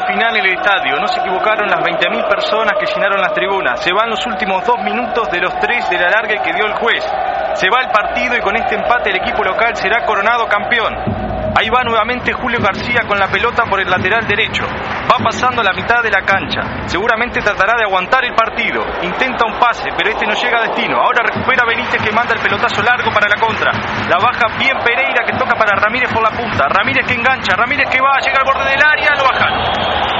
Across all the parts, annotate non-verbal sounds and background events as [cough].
final en el estadio. No se equivocaron las 20.000 personas que llenaron las tribunas. Se van los últimos dos minutos de los tres de la larga que dio el juez. Se va el partido y con este empate el equipo local será coronado campeón. Ahí va nuevamente Julio García con la pelota por el lateral derecho. Va pasando a la mitad de la cancha. Seguramente tratará de aguantar el partido. Intenta un pase, pero este no llega a destino. Ahora recupera Benítez que manda el pelotazo largo para la contra. La baja bien Pereira que toca para Ramírez por la punta. Ramírez que engancha. Ramírez que va, llega al borde del área, lo bajan.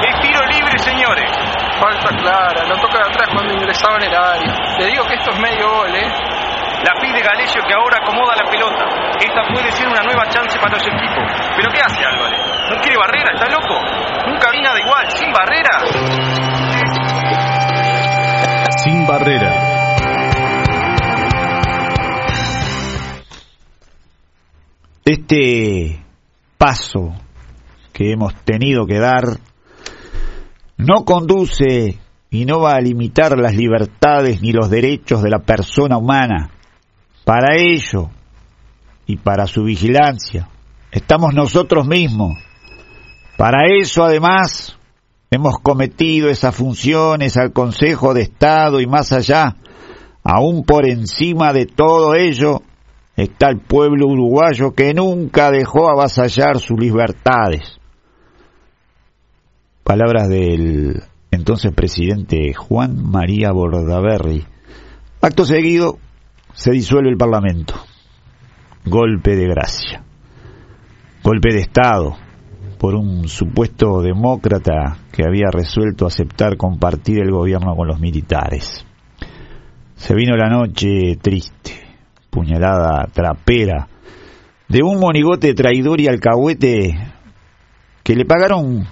Es tiro libre, señores. Falta clara, lo toca de atrás cuando ingresaba en el área. Le digo que esto es medio gol, ¿eh? La pide Galesio que ahora acomoda la pelota. Esta puede ser una nueva chance para los equipos. ¿Pero qué hace Álvarez? ¿No quiere barrera? ¿Está loco? Nunca vi nada igual. ¿Sin barrera? Sin barrera. Este paso que hemos tenido que dar no conduce y no va a limitar las libertades ni los derechos de la persona humana. Para ello y para su vigilancia estamos nosotros mismos. Para eso además hemos cometido esas funciones al Consejo de Estado y más allá, aún por encima de todo ello, está el pueblo uruguayo que nunca dejó avasallar sus libertades. Palabras del entonces presidente Juan María Bordaberry. Acto seguido, se disuelve el Parlamento. Golpe de gracia. Golpe de Estado por un supuesto demócrata que había resuelto aceptar compartir el gobierno con los militares. Se vino la noche triste, puñalada trapera, de un monigote traidor y alcahuete que le pagaron,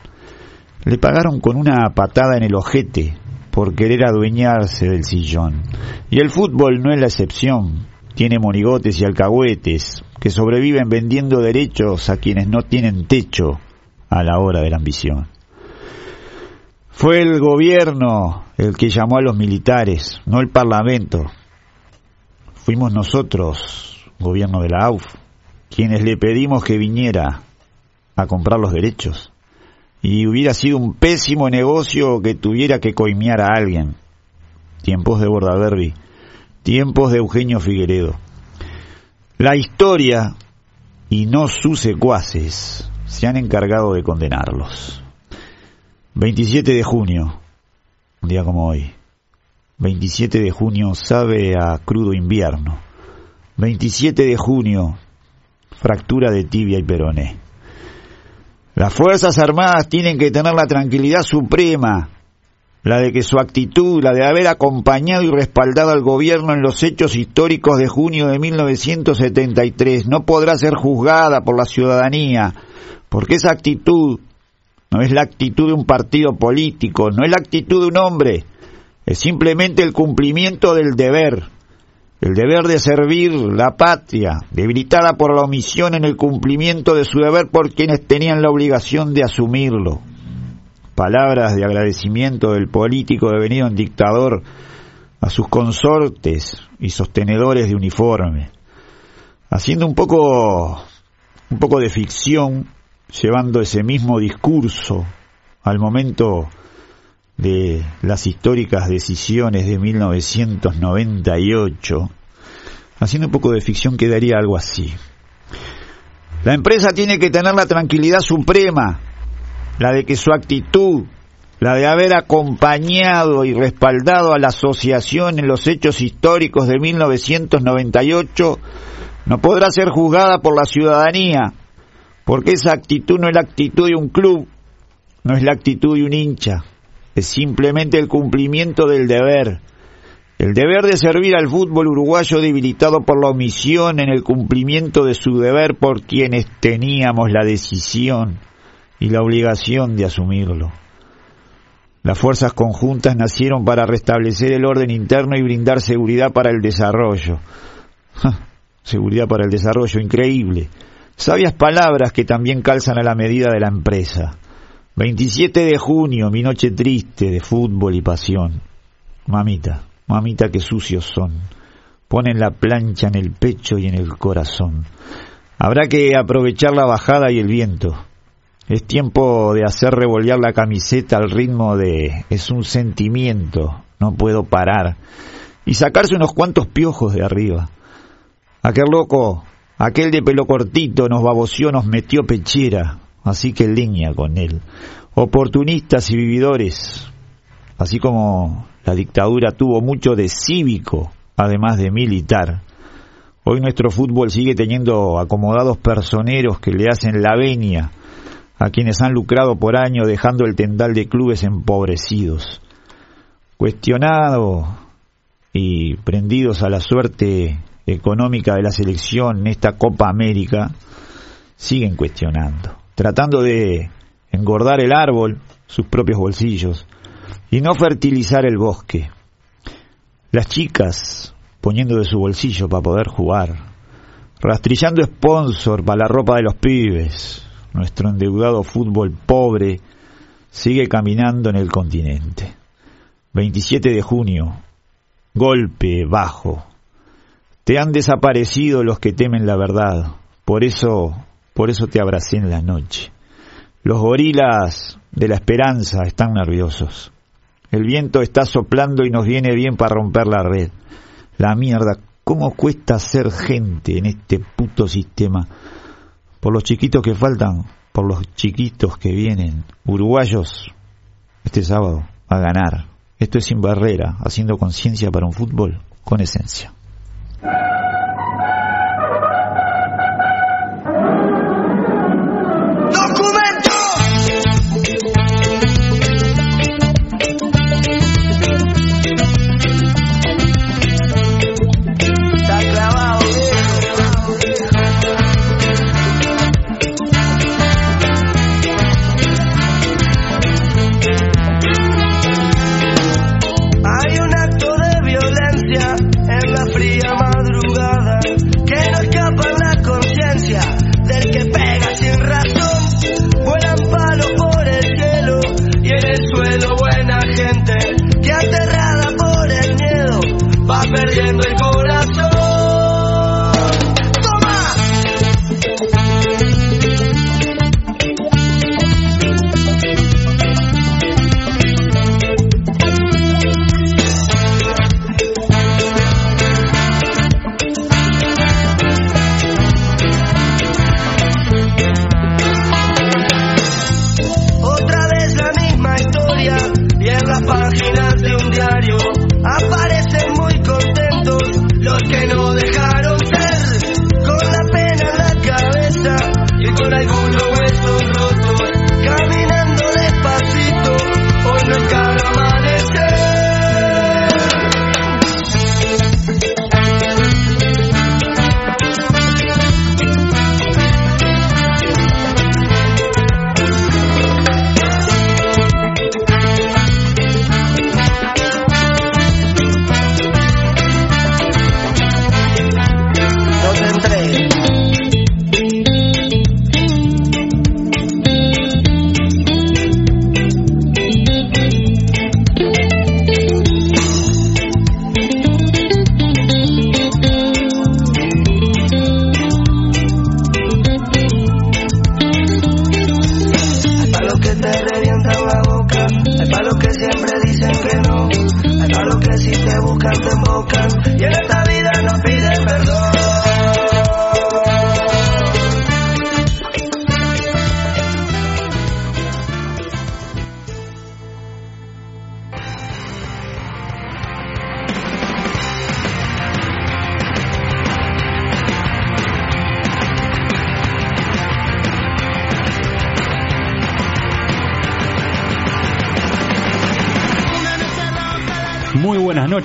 le pagaron con una patada en el ojete por querer adueñarse del sillón. Y el fútbol no es la excepción. Tiene monigotes y alcahuetes que sobreviven vendiendo derechos a quienes no tienen techo a la hora de la ambición. Fue el gobierno el que llamó a los militares, no el parlamento. Fuimos nosotros, gobierno de la AUF, quienes le pedimos que viniera a comprar los derechos y hubiera sido un pésimo negocio que tuviera que coimear a alguien. Tiempos de Bordaberry, tiempos de Eugenio Figueredo. La historia y no sus secuaces se han encargado de condenarlos. 27 de junio, un día como hoy. 27 de junio sabe a crudo invierno. 27 de junio, fractura de tibia y peroné. Las Fuerzas Armadas tienen que tener la tranquilidad suprema, la de que su actitud, la de haber acompañado y respaldado al gobierno en los hechos históricos de junio de 1973, no podrá ser juzgada por la ciudadanía, porque esa actitud no es la actitud de un partido político, no es la actitud de un hombre, es simplemente el cumplimiento del deber, el deber de servir la patria, debilitada por la omisión en el cumplimiento de su deber por quienes tenían la obligación de asumirlo. Palabras de agradecimiento del político devenido en dictador a sus consortes y sostenedores de uniforme, haciendo un poco un poco de ficción, llevando ese mismo discurso al momento de las históricas decisiones de 1998, haciendo un poco de ficción quedaría algo así. La empresa tiene que tener la tranquilidad suprema, la de que su actitud, la de haber acompañado y respaldado a la asociación en los hechos históricos de 1998, no podrá ser juzgada por la ciudadanía, porque esa actitud no es la actitud de un club, no es la actitud de un hincha, es simplemente el cumplimiento del deber, el deber de servir al fútbol uruguayo debilitado por la omisión en el cumplimiento de su deber por quienes teníamos la decisión y la obligación de asumirlo. Las fuerzas conjuntas nacieron para restablecer el orden interno y brindar seguridad para el desarrollo. seguridad para el desarrollo, increíble. Sabias palabras que también calzan a la medida de la empresa. 27 de junio, mi noche triste de fútbol y pasión. Mamita, mamita, qué sucios son. Ponen la plancha en el pecho y en el corazón. Habrá que aprovechar la bajada y el viento. Es tiempo de hacer revolver la camiseta al ritmo de es un sentimiento, no puedo parar. Y sacarse unos cuantos piojos de arriba. Aquel loco, aquel de pelo cortito nos baboció, nos metió pechera, así que línea con él. Oportunistas y vividores, así como la dictadura tuvo mucho de cívico, además de militar. Hoy nuestro fútbol sigue teniendo acomodados personeros que le hacen la venia a quienes han lucrado por año dejando el tendal de clubes empobrecidos. Cuestionado y prendidos a la suerte económica de la selección en esta Copa América, siguen cuestionando, tratando de engordar el árbol, sus propios bolsillos, y no fertilizar el bosque. Las chicas poniendo de su bolsillo para poder jugar, rastrillando sponsor para la ropa de los pibes. Nuestro endeudado fútbol pobre sigue caminando en el continente. 27 de junio, golpe bajo. Te han desaparecido los que temen la verdad. Por eso, por eso te abracé en la noche. Los gorilas de la esperanza están nerviosos. El viento está soplando y nos viene bien para romper la red. La mierda, ¿cómo cuesta ser gente en este puto sistema? Por los chiquitos que faltan, por los chiquitos que vienen. Uruguayos, este sábado, a ganar. Esto es sin barrera, haciendo conciencia para un fútbol con esencia.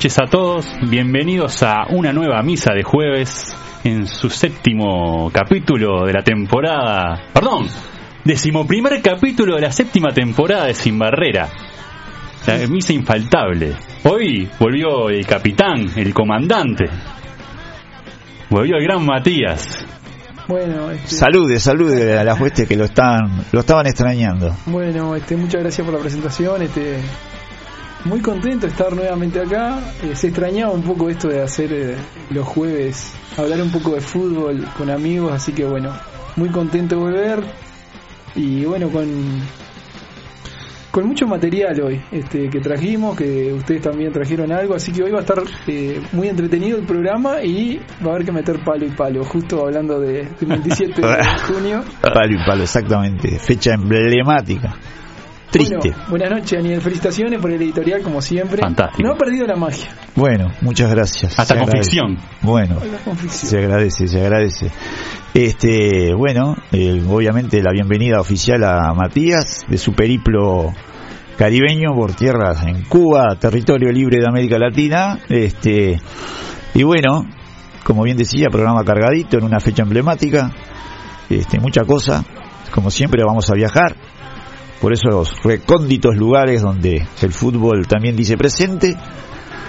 Noches a todos, bienvenidos a una nueva misa de jueves en su séptimo capítulo de la temporada, perdón, decimoprimer capítulo de la séptima temporada de Sin Barrera, la misa infaltable. Hoy volvió el capitán, el comandante, volvió el gran Matías. Bueno, este... salude, salude a la hueste que lo están, lo estaban extrañando. Bueno, este, muchas gracias por la presentación, este, muy contento de estar nuevamente acá. Eh, se extrañaba un poco esto de hacer eh, los jueves, hablar un poco de fútbol con amigos, así que bueno, muy contento de volver. y bueno, con con mucho material hoy este, que trajimos, que ustedes también trajeron algo, así que hoy va a estar eh, muy entretenido el programa y va a haber que meter palo y palo, justo hablando de, del [laughs] 27 de junio. Palo y palo, exactamente, fecha emblemática. Triste. Bueno, buenas noches, Daniel. Felicitaciones por el editorial, como siempre. Fantástico. No ha perdido la magia. Bueno, muchas gracias. Hasta Se con agradece. ficción. Bueno, se agradece, se agradece. Este, bueno, eh, obviamente la bienvenida oficial a Matías de su periplo caribeño por tierras en Cuba, territorio libre de América Latina. Este, y bueno, como bien decía, programa cargadito en una fecha emblemática. Este, mucha cosa. Como siempre vamos a viajar por esos recónditos lugares donde el fútbol también dice presente,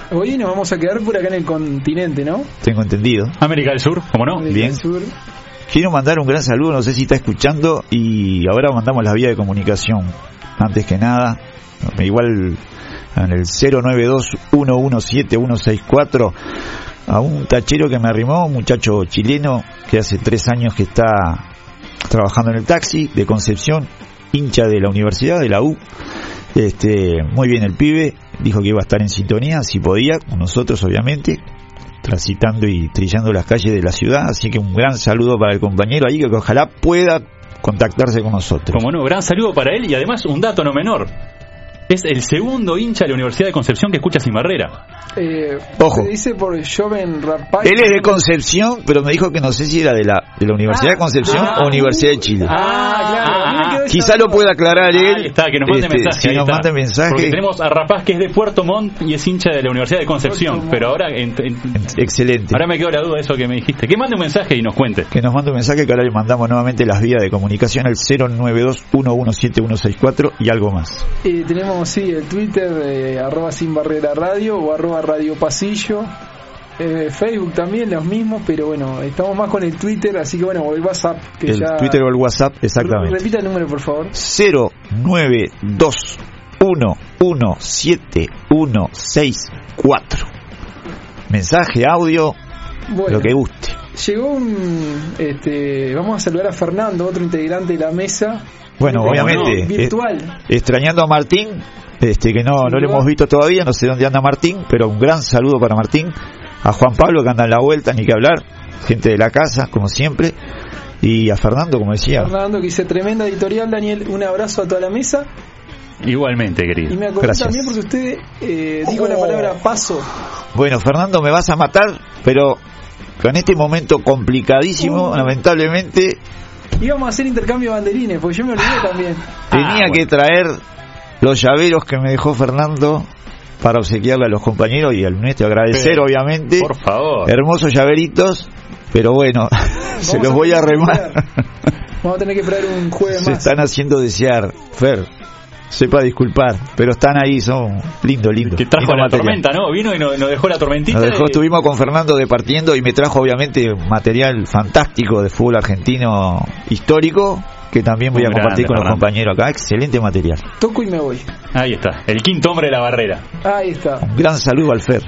Hoy nos vamos a quedar por acá en el continente, ¿no? tengo entendido. América del Sur, ¿cómo no? América Bien. del Sur. Quiero mandar un gran saludo, no sé si está escuchando, y ahora mandamos la vía de comunicación. Antes que nada, igual en el 092-117-164, a un tachero que me arrimó, un muchacho chileno que hace tres años que está trabajando en el taxi de Concepción, hincha de la universidad, de la U. Este, muy bien el pibe, dijo que iba a estar en sintonía, si podía, con nosotros obviamente, transitando y trillando las calles de la ciudad, así que un gran saludo para el compañero ahí que ojalá pueda contactarse con nosotros. Como no, gran saludo para él y además un dato no menor. Es el segundo hincha de la Universidad de Concepción que escucha sin barrera. Eh, Ojo. Se dice por Joven Rapaz. Él es de Concepción, pero me dijo que no sé si era de la, de la Universidad de Concepción ah, o Universidad de Chile. Ah, claro. a mí me quedó esa Quizá lo pueda aclarar él. Ahí está, que nos mande Este, mensaje. Si nos manda mensaje, Porque tenemos a Rapaz que es de Puerto Montt y es hincha de la Universidad de Concepción. Pero ahora, en- en- excelente. ahora me quedó la duda de eso que me dijiste. Que mande un mensaje y nos cuente. que nos mande un mensaje que ahora le mandamos nuevamente las vías de comunicación al 092-117-164 y algo más. Eh, tenemos, sí, el Twitter, eh, arroba sin barrera radio o arroba radio pasillo. Eh, Facebook también, los mismos, pero bueno, estamos más con el Twitter, así que bueno, o el WhatsApp, que El ya... Twitter o el WhatsApp, exactamente. Repita el número, por favor. 092-117-164. Mensaje, audio, Bueno, lo que guste. llegó un... Este, vamos a saludar a Fernando, otro integrante de la mesa. Bueno, obviamente, no, virtual. eh, extrañando a Martín, este que no, no lo hemos visto todavía, no sé dónde anda Martín, pero un gran saludo para Martín, a Juan Pablo que anda en la vuelta, ni que hablar, gente de la casa, como siempre, y a Fernando, como decía. Fernando, que dice tremenda editorial, Daniel, un abrazo a toda la mesa. Igualmente, Y querido. me acordé Gracias. también porque usted eh, dijo la palabra paso. Bueno, Fernando, me vas a matar, pero con este momento complicadísimo, Uh. lamentablemente, Íbamos a hacer intercambio de banderines, porque yo me olvidé también. [laughs] tenía Ah, bueno. que traer los llaveros que me dejó Fernando para obsequiarle a los compañeros y al nuestro agradecer, Pero, obviamente. Por favor. Hermosos llaveritos, pero bueno, [laughs] se los voy a remar. Vamos a tener que esperar un jueves Se más. están haciendo desear, Fer. Sepa disculpar, pero están ahí, son lindo, lindo. Que trajo la material. tormenta, ¿no? Vino y nos, nos dejó la tormentita. Nos dejó, y- estuvimos con Fernando departiendo y me trajo obviamente material fantástico de fútbol argentino histórico que también voy a compartir grande, con los compañeros acá. Excelente material. Toco y me voy. Ahí está, el quinto hombre de la barrera. Ahí está. Un gran saludo al Fer.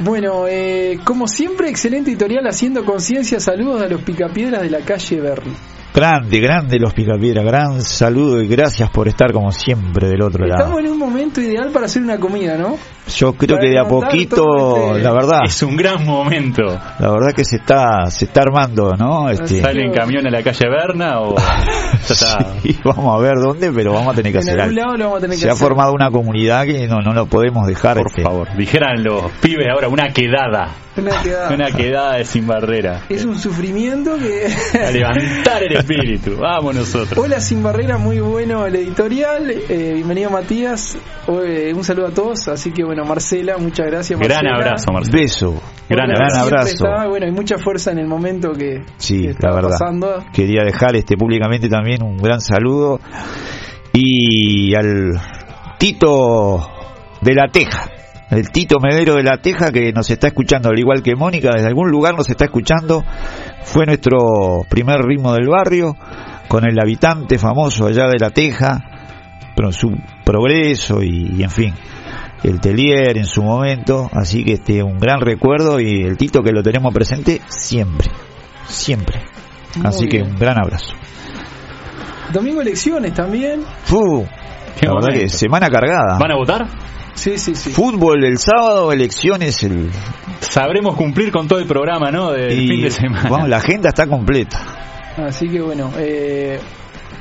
Bueno, eh, como siempre, excelente editorial haciendo conciencia. Saludos a los picapiedras de la calle Berni. Grande, grande los Picapiedra. Gran saludo y gracias por estar como siempre del otro lado. Estamos en un momento ideal para hacer una comida, ¿no? Yo creo para que de a poquito, la verdad, Es un gran momento. la verdad que se está, se está armando, ¿no? Este, ¿Sale en camión a la calle Berna o [laughs] sí, vamos a ver dónde, pero vamos a tener que En hacer algún algo. lado lo vamos a tener que Se ha hacer. formado una comunidad que no, no lo podemos dejar. Por este, favor, dijeran los pibes ahora una quedada. Una quedada. Una quedada de sin barrera. Es un sufrimiento que... A levantar el [laughs] espíritu. Vamos nosotros. Hola Sin Barrera, muy bueno el editorial. Eh, bienvenido Matías. Eh, un saludo a todos. Así que bueno, Marcela, muchas gracias. Gran Marcela. abrazo, Marcelo. Beso. Gran Bueno, gran abrazo. está, bueno, hay mucha fuerza en el momento que, Sí, que está la verdad. pasando. Quería dejar este públicamente también un gran saludo y al Tito de la Teja, el Tito Medero de la Teja que nos está escuchando, al igual que Mónica, desde algún lugar nos está escuchando. Fue nuestro primer ritmo del barrio con el habitante famoso allá de la Teja, pero su progreso y, y en fin. El Telier en su momento, así que este un gran recuerdo y el Tito que lo tenemos presente siempre, siempre. Muy Así que un gran abrazo. Domingo elecciones también. Fu, la verdad que semana cargada. ¿Van a votar? Sí, sí, sí. Fútbol el sábado, elecciones el Sabremos cumplir con todo el programa, ¿no? Del y, fin de semana. Vamos, la agenda está completa. Así que bueno, eh,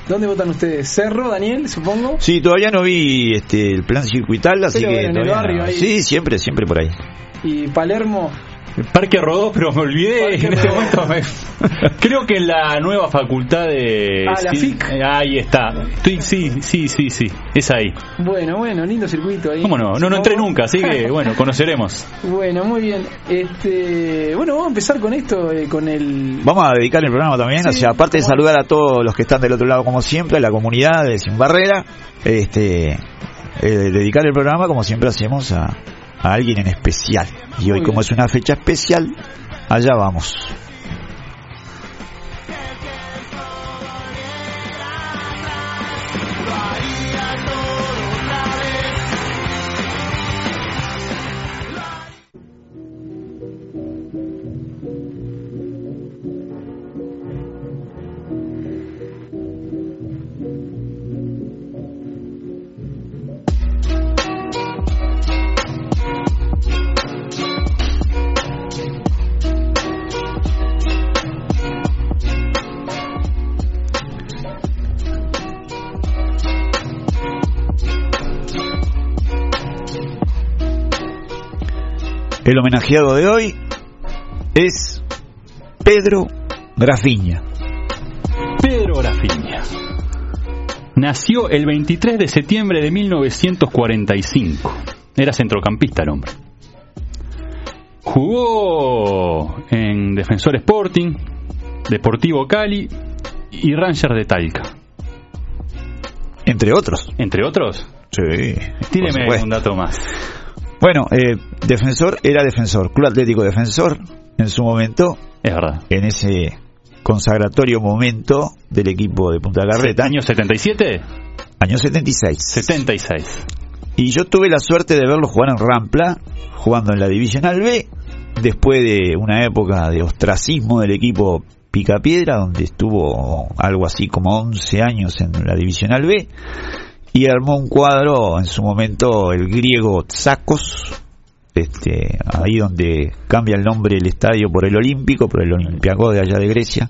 ¿dónde votan ustedes? Cerro, Daniel, supongo. Sí, todavía no vi este el plan circuital, así Pero que bueno, en el barrio no. ahí. Sí, siempre, siempre por ahí. Y Palermo. Parque Rodó, pero me olvidé Parque en este Rodó. momento. me- [laughs] Creo que en la nueva facultad de. Ah, la FIC. Ahí está. Estoy- sí, sí, sí, sí. Es ahí. Bueno, bueno, lindo circuito ahí. ¿Cómo no? No, no entré nunca, así que [laughs] bueno, conoceremos. Bueno, muy bien. Este, bueno, vamos a empezar con esto, eh, con el. Vamos a dedicar el programa también, o Sí, sea, aparte de saludar a todos los que están del otro lado como siempre, a la comunidad de Sin Barrera, este, eh, dedicar el programa como siempre hacemos a, a alguien en especial. Y hoy como es una fecha especial, allá vamos. El homenajeado de hoy es Pedro Grafiña. Pedro Grafiña. Nació el 23 de septiembre de 1945. Era centrocampista el hombre. Jugó en Defensor Sporting, Deportivo Cali y Rangers de Talca. Entre otros. Entre otros, Sí. tíreme un dato más. Bueno, eh, defensor era defensor, Club Atlético Defensor en su momento, Es verdad. en ese consagratorio momento del equipo de Punta Carreta, ¿Año 77? año 76. 76. Y yo tuve la suerte de verlo jugar en Rampla, jugando en la Divisional B, después de una época de ostracismo del equipo Picapiedra, donde estuvo algo así como 11 años en la Divisional B, y armó un cuadro en su momento el griego Tsakos, este, ahí donde cambia el nombre del estadio por el Olímpico, por el Olympiacos de allá de Grecia,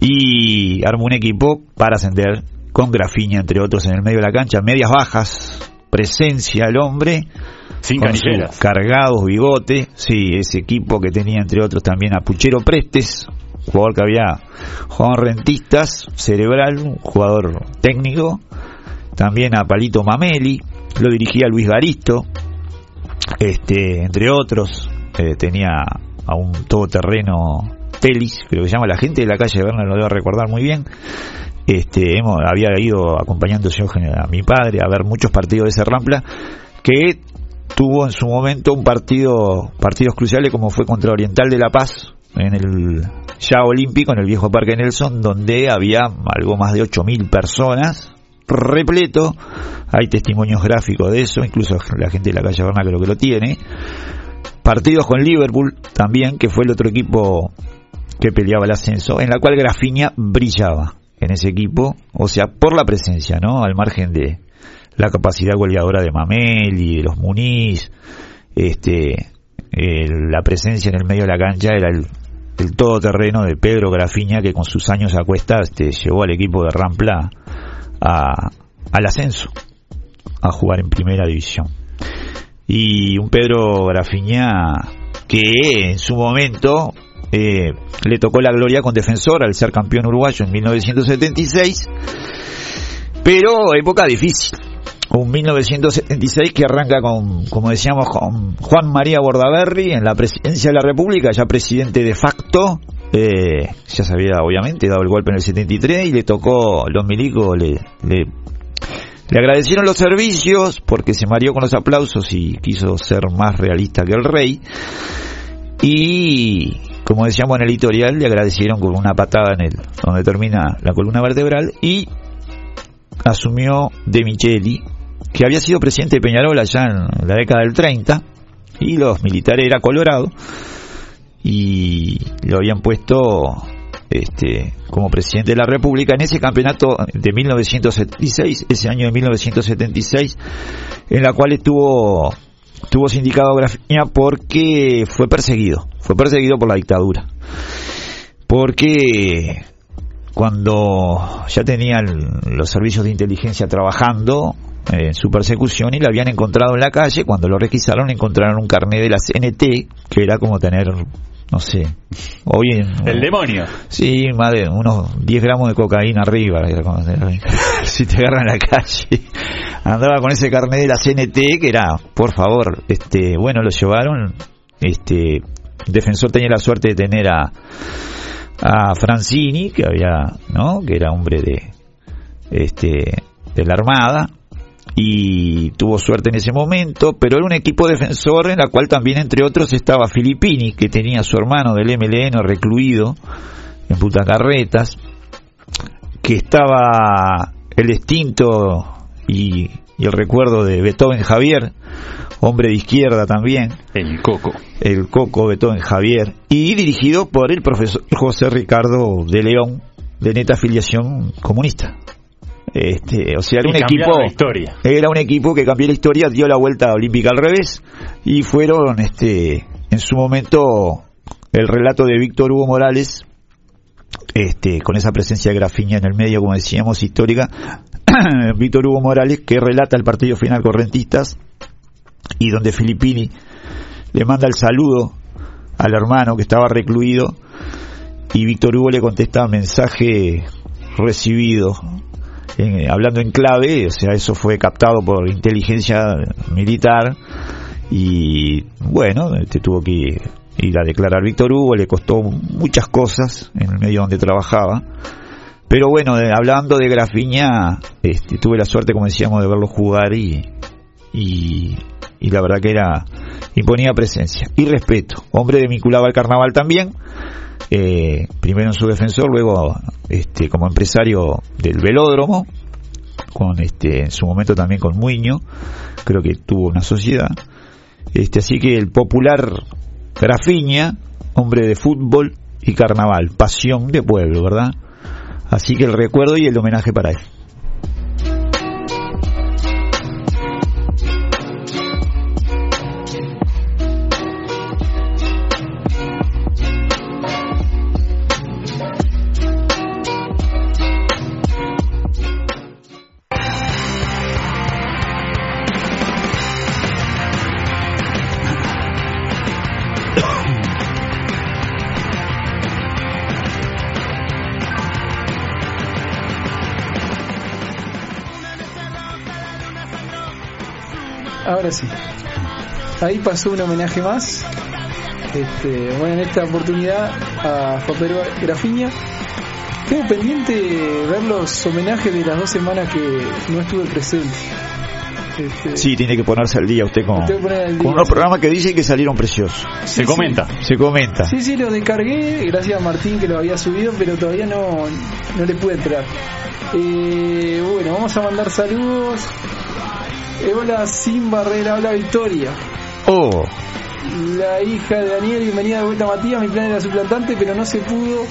y armó un equipo para ascender con Grafiña, entre otros, en el medio de la cancha, medias bajas, presencia el hombre, Sin canilleras. cargados bigote, sí, ese equipo que tenía entre otros también a Puchero Prestes, jugador que había jugado en rentistas, cerebral, un jugador técnico, también a Palito Mameli, lo dirigía Luis Garisto, este, entre otros, eh, tenía a un todoterreno Telis, creo que se llama la gente de la calle de Berna, lo debo recordar muy bien. Este, hemos, había ido acompañando a mi padre a ver muchos partidos de ese Rampla, que tuvo en su momento un partido, partidos cruciales como fue contra Oriental de La Paz, en el ya olímpico, en el viejo Parque Nelson, donde había algo más de 8.000 personas, repleto, hay testimonios gráficos de eso, incluso la gente de la calle Berna creo que lo tiene, partidos con Liverpool también, que fue el otro equipo que peleaba el ascenso, en la cual Grafiña brillaba en ese equipo, o sea, por la presencia, ¿no? Al margen de la capacidad goleadora de Mameli, de los Muniz, este, eh, la presencia en el medio de la cancha era el, el todoterreno de Pedro Grafiña, que con sus años a cuesta este, llevó al equipo de Rampla a, al ascenso, a jugar en primera división. Y un Pedro Grafiña que en su momento eh, le tocó la gloria con Defensor al ser campeón uruguayo en 1976, pero época difícil. Un 1976 que arranca con, como decíamos, con Juan María Bordaberry en la presidencia de la República, ya presidente de facto, eh, ya se había obviamente dado el golpe en el 73 y le tocó, los milicos le, le, agradecieron los servicios porque se mareó con los aplausos y quiso ser más realista que el rey. Y como decíamos en el editorial, le agradecieron con una patada en el donde termina la columna vertebral y asumió De Micheli, que había sido presidente de Peñarol allá en la década del 30 y los militares era Colorado y lo habían puesto este, como presidente de la República en ese campeonato de 1976, ese año de 1976, en la cual estuvo tuvo sindicado Grafiña porque fue perseguido, fue perseguido por la dictadura. Porque cuando ya tenían los servicios de inteligencia trabajando en su persecución y la habían encontrado en la calle, cuando lo requisaron encontraron un carnet de la CNT, que era como tener no sé, hoy en, El demonio. Sí, más de unos 10 gramos de cocaína arriba. [laughs] si te agarran en la calle. Andaba con ese carnet de la CNT que era, por favor, este, bueno, lo llevaron. Este, defensor tenía la suerte de tener a, a Francini, que había, ¿no? Que era hombre de, este, de la Armada y tuvo suerte en ese momento, pero era un equipo defensor en la cual también entre otros estaba Filippini, que tenía a su hermano del MLN recluido en Putacarretas, que estaba el extinto y, y el recuerdo de Beethoven Javier, hombre de izquierda también. El Coco. El Coco Beethoven Javier, y dirigido por el profesor José Ricardo de León, de neta afiliación comunista. Este, o sea, era un equipo, la historia. era un equipo que cambió la historia, dio la vuelta olímpica al revés y fueron, este, en su momento, el relato de Víctor Hugo Morales, este, con esa presencia de Grafiña en el medio, como decíamos, histórica, [clears throat] Víctor Hugo Morales que relata el partido final correntistas y donde Filippini le manda el saludo al hermano que estaba recluido y Víctor Hugo le contesta mensaje recibido en- hablando en clave, o sea, eso fue captado por inteligencia militar y bueno, este tuvo que ir a declarar Víctor Hugo, le costó muchas cosas en el medio donde trabajaba. Pero bueno, hablando de Grafiña, este, tuve la suerte, como decíamos, de verlo jugar y, y, y la verdad que era imponía presencia y respeto. Hombre vinculado al carnaval también, eh, primero en su defensor, luego este, como empresario del velódromo, con este, en su momento también con Muño, creo que tuvo una sociedad. Este, así que el popular Grafiña, hombre de fútbol y carnaval, pasión de pueblo, ¿verdad? Así que el recuerdo y el homenaje para él. Ahí pasó un homenaje más. Este, bueno, en esta oportunidad a Juan Pedro Grafiña. Tengo pendiente ver los homenajes de las dos semanas que no estuve presente. Este, Sí, tiene que ponerse al día usted con, al con día, unos sí. programas que dicen que salieron preciosos. Se sí. comenta. Se comenta. Sí, sí, lo descargué, gracias a Martín que lo había subido, pero todavía no, no le pude entrar. Eh, bueno, vamos a mandar saludos. Hola, sin barrera, habla Victoria. Oh, La hija de Daniel, bienvenida de vuelta Matías, mi plan era suplantante, pero no se pudo.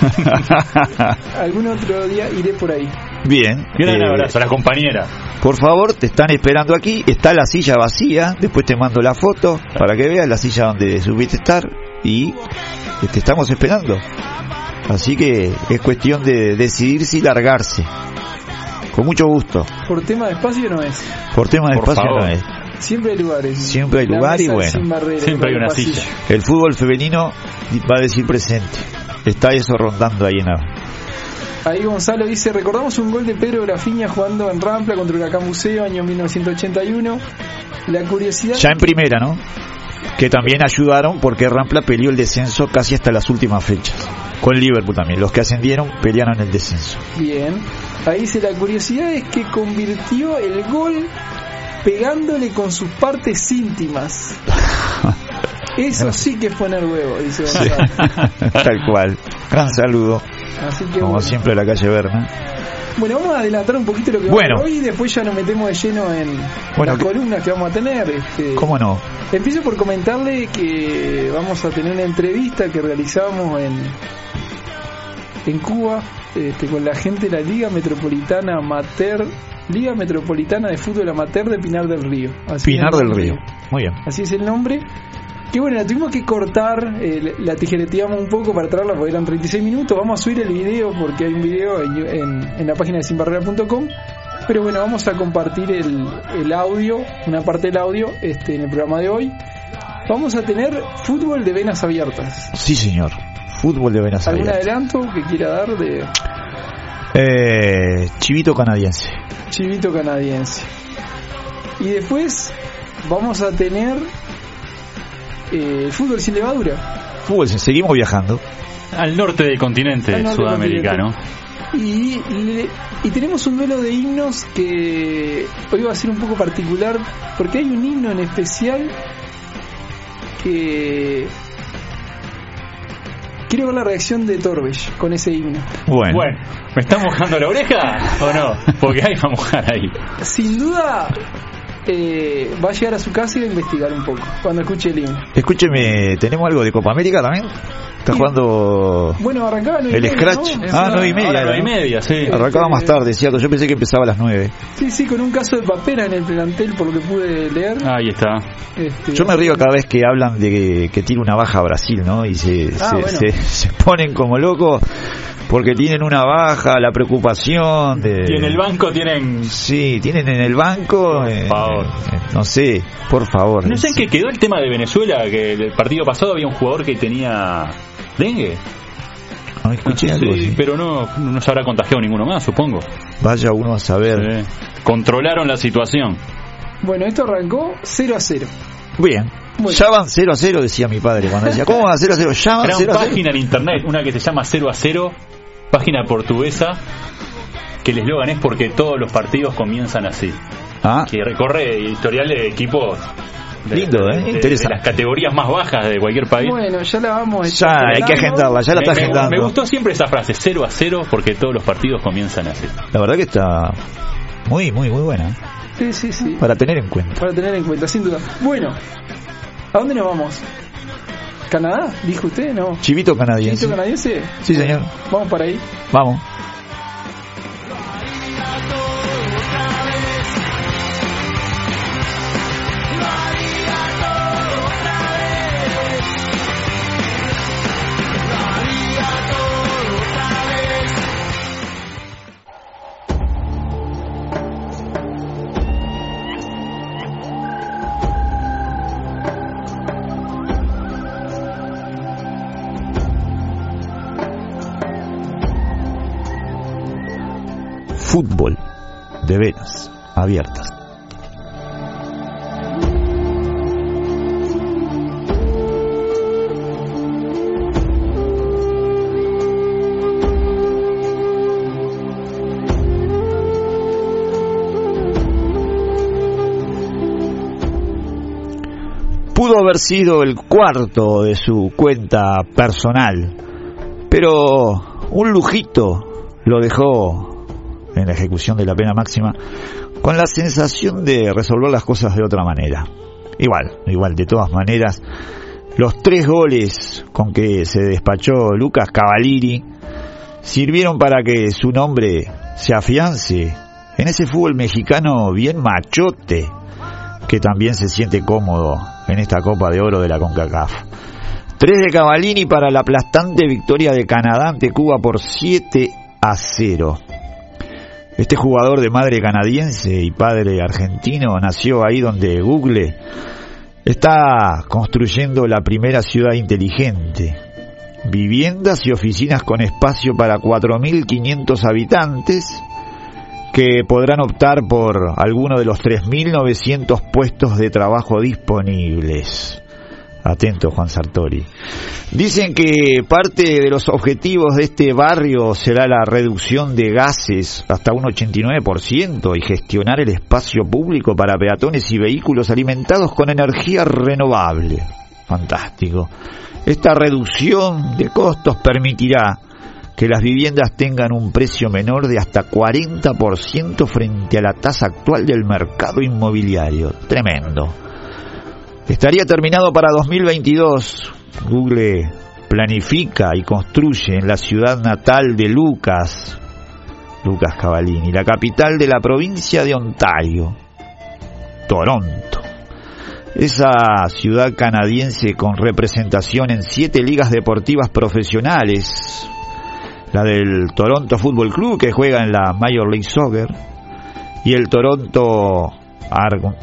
[laughs] Algún otro día iré por ahí. bien. Gran Eh, abrazo a la compañera. Por favor, te están esperando aquí. Está la silla vacía. Después te mando la foto para que veas la silla donde subiste estar. Y eh, te estamos esperando. Así que es cuestión de decidir si largarse. Con mucho gusto. Por tema de espacio no es. Por tema de Por espacio favor. no es. Siempre hay lugares. Siempre hay lugar y bueno. sin barrera, Siempre hay una pasillo. silla. El fútbol femenino va a decir presente. Está eso rondando ahí en la... Ahí Gonzalo dice, recordamos un gol de Pedro Grafiña jugando en Rampla contra Huracán Museo, año 1981. La curiosidad... Ya en primera, ¿no? Que también ayudaron porque Rampla peleó el descenso casi hasta las últimas fechas. Con Liverpool también. Los que ascendieron pelearon el descenso. Bien. Ahí dice, la curiosidad es que convirtió el gol pegándole con sus partes íntimas. [laughs] Eso sí que es poner huevo, dice Gonzalo. [laughs] Tal cual. Gran saludo. Así que Como bueno. siempre la calle Berna. Bueno, vamos a adelantar un poquito lo que Bueno. va a hoy y después ya nos metemos de lleno en Bueno, las que- columnas que vamos a tener. Este, ¿Cómo no? Empiezo por comentarle que vamos a tener una entrevista que realizamos en en Cuba este, con la gente de la Liga Metropolitana Amateur, Liga Metropolitana de Fútbol Amateur de Pinar del Río. Así Pinar del. Río. Muy bien. Así es el nombre. Que bueno, la tuvimos que cortar, eh, la tijereteamos un poco para traerla porque eran 36 minutos. Vamos a subir el video porque hay un video en, en- en la página de sinbarrera.com. Pero bueno, vamos a compartir el, el audio, una parte del audio este, en el programa de hoy. Vamos a tener fútbol de venas abiertas. Sí, señor. Fútbol de Venezuela. ¿Algún adelanto que quiera dar de Eh, chivito canadiense. chivito canadiense? Y después vamos a tener eh, fútbol sin levadura. Fútbol, seguimos viajando. Al norte del continente norte sudamericano. Y, le- y tenemos un duelo de himnos que hoy va a ser un poco particular porque hay un himno en especial que quiero ver la reacción de Torbech con ese himno. Bueno, Bueno, ¿me está mojando la oreja o no? Porque hay para mojar ahí. Sin duda eh, va a llegar a su casa y va a investigar un poco cuando escuche el himno. escúcheme, ¿tenemos algo de Copa América también? Está Sí. jugando. Bueno, arrancaba El media, Scratch. ¿no? Ah, nueve y media. Ahora nueve y media, sí. Arrancaba más tarde, cierto. Yo pensé que empezaba a las 9. Sí, sí, con un caso de papera en el plantel por lo que pude leer. Ahí está. Este, Yo me río cada vez que hablan de que, que tiene una baja Brasil, ¿no? Y se, Ah, se, bueno. se- [laughs] se ponen como locos porque tienen una baja, la preocupación de... Y en el banco tienen. Sí, tienen en el banco... Eh, favor. eh, no sé, por favor. No sé en qué quedó el tema de Venezuela, que el partido pasado había un jugador que tenía dengue. No escuché algo Sí, pero no, no se habrá contagiado ninguno más, supongo. Vaya uno a saber. Sí. Controlaron la situación. Bueno, esto arrancó 0 a 0. Bien. Bueno. Ya van 0 a 0, decía mi padre cuando decía, ¿cómo van a 0 a 0? Ya van Gran 0 a 0. página en internet, una que se llama 0 a 0, página portuguesa, que el eslogan es porque todos los partidos comienzan así. Ah, Que recorre historial de equipos de, Lindo, ¿eh? de- las categorías más bajas de cualquier país. Bueno, ya la vamos ya hay que agendarla, ya la me, está me- agendando. me gustó siempre esa frase, 0 a 0, porque todos los partidos comienzan así. La verdad que está muy, muy, muy buena. ¿eh? Sí, sí, sí. Para tener en cuenta. Para tener en cuenta, sin duda. Bueno, ¿a dónde nos vamos? ¿Canadá? ¿Dijo usted? No. Chivito canadiense. ¿Chivito canadiense? Sí, señor. Vamos para ahí. Vamos. Fútbol de venas abiertas. Pudo haber sido el cuarto de su cuenta personal, pero un lujito lo dejó en la ejecución de la pena máxima con la sensación de resolver las cosas de otra manera. Igual, igual, de todas maneras, los tres goles con que se despachó Lucas Cavalieri sirvieron para que su nombre se afiance en ese fútbol mexicano bien machote que también se siente cómodo en esta Copa de Oro de la CONCACAF. Tres de Cavallini para la aplastante victoria de Canadá ante Cuba por 7 a 0. Este jugador de madre canadiense y padre argentino nació ahí donde Google está construyendo la primera ciudad inteligente. Viviendas y oficinas con espacio para 4.500 habitantes que podrán optar por alguno de los 3.900 puestos de trabajo disponibles. Atento, Juan Sartori. Dicen que parte de los objetivos de este barrio será la reducción de gases hasta un 89% y gestionar el espacio público para peatones y vehículos alimentados con energía renovable. Fantástico. Esta reducción de costos permitirá que las viviendas tengan un precio menor de hasta 40% frente a la tasa actual del mercado inmobiliario. Tremendo. Estaría terminado para 2022. Google planifica y construye en la ciudad natal de Lucas, Lucas Cavallini, la capital de la provincia de Ontario, Toronto. Esa ciudad canadiense con representación en siete ligas deportivas profesionales, la del Toronto Football Club que juega en la Major League Soccer y el Toronto Argon.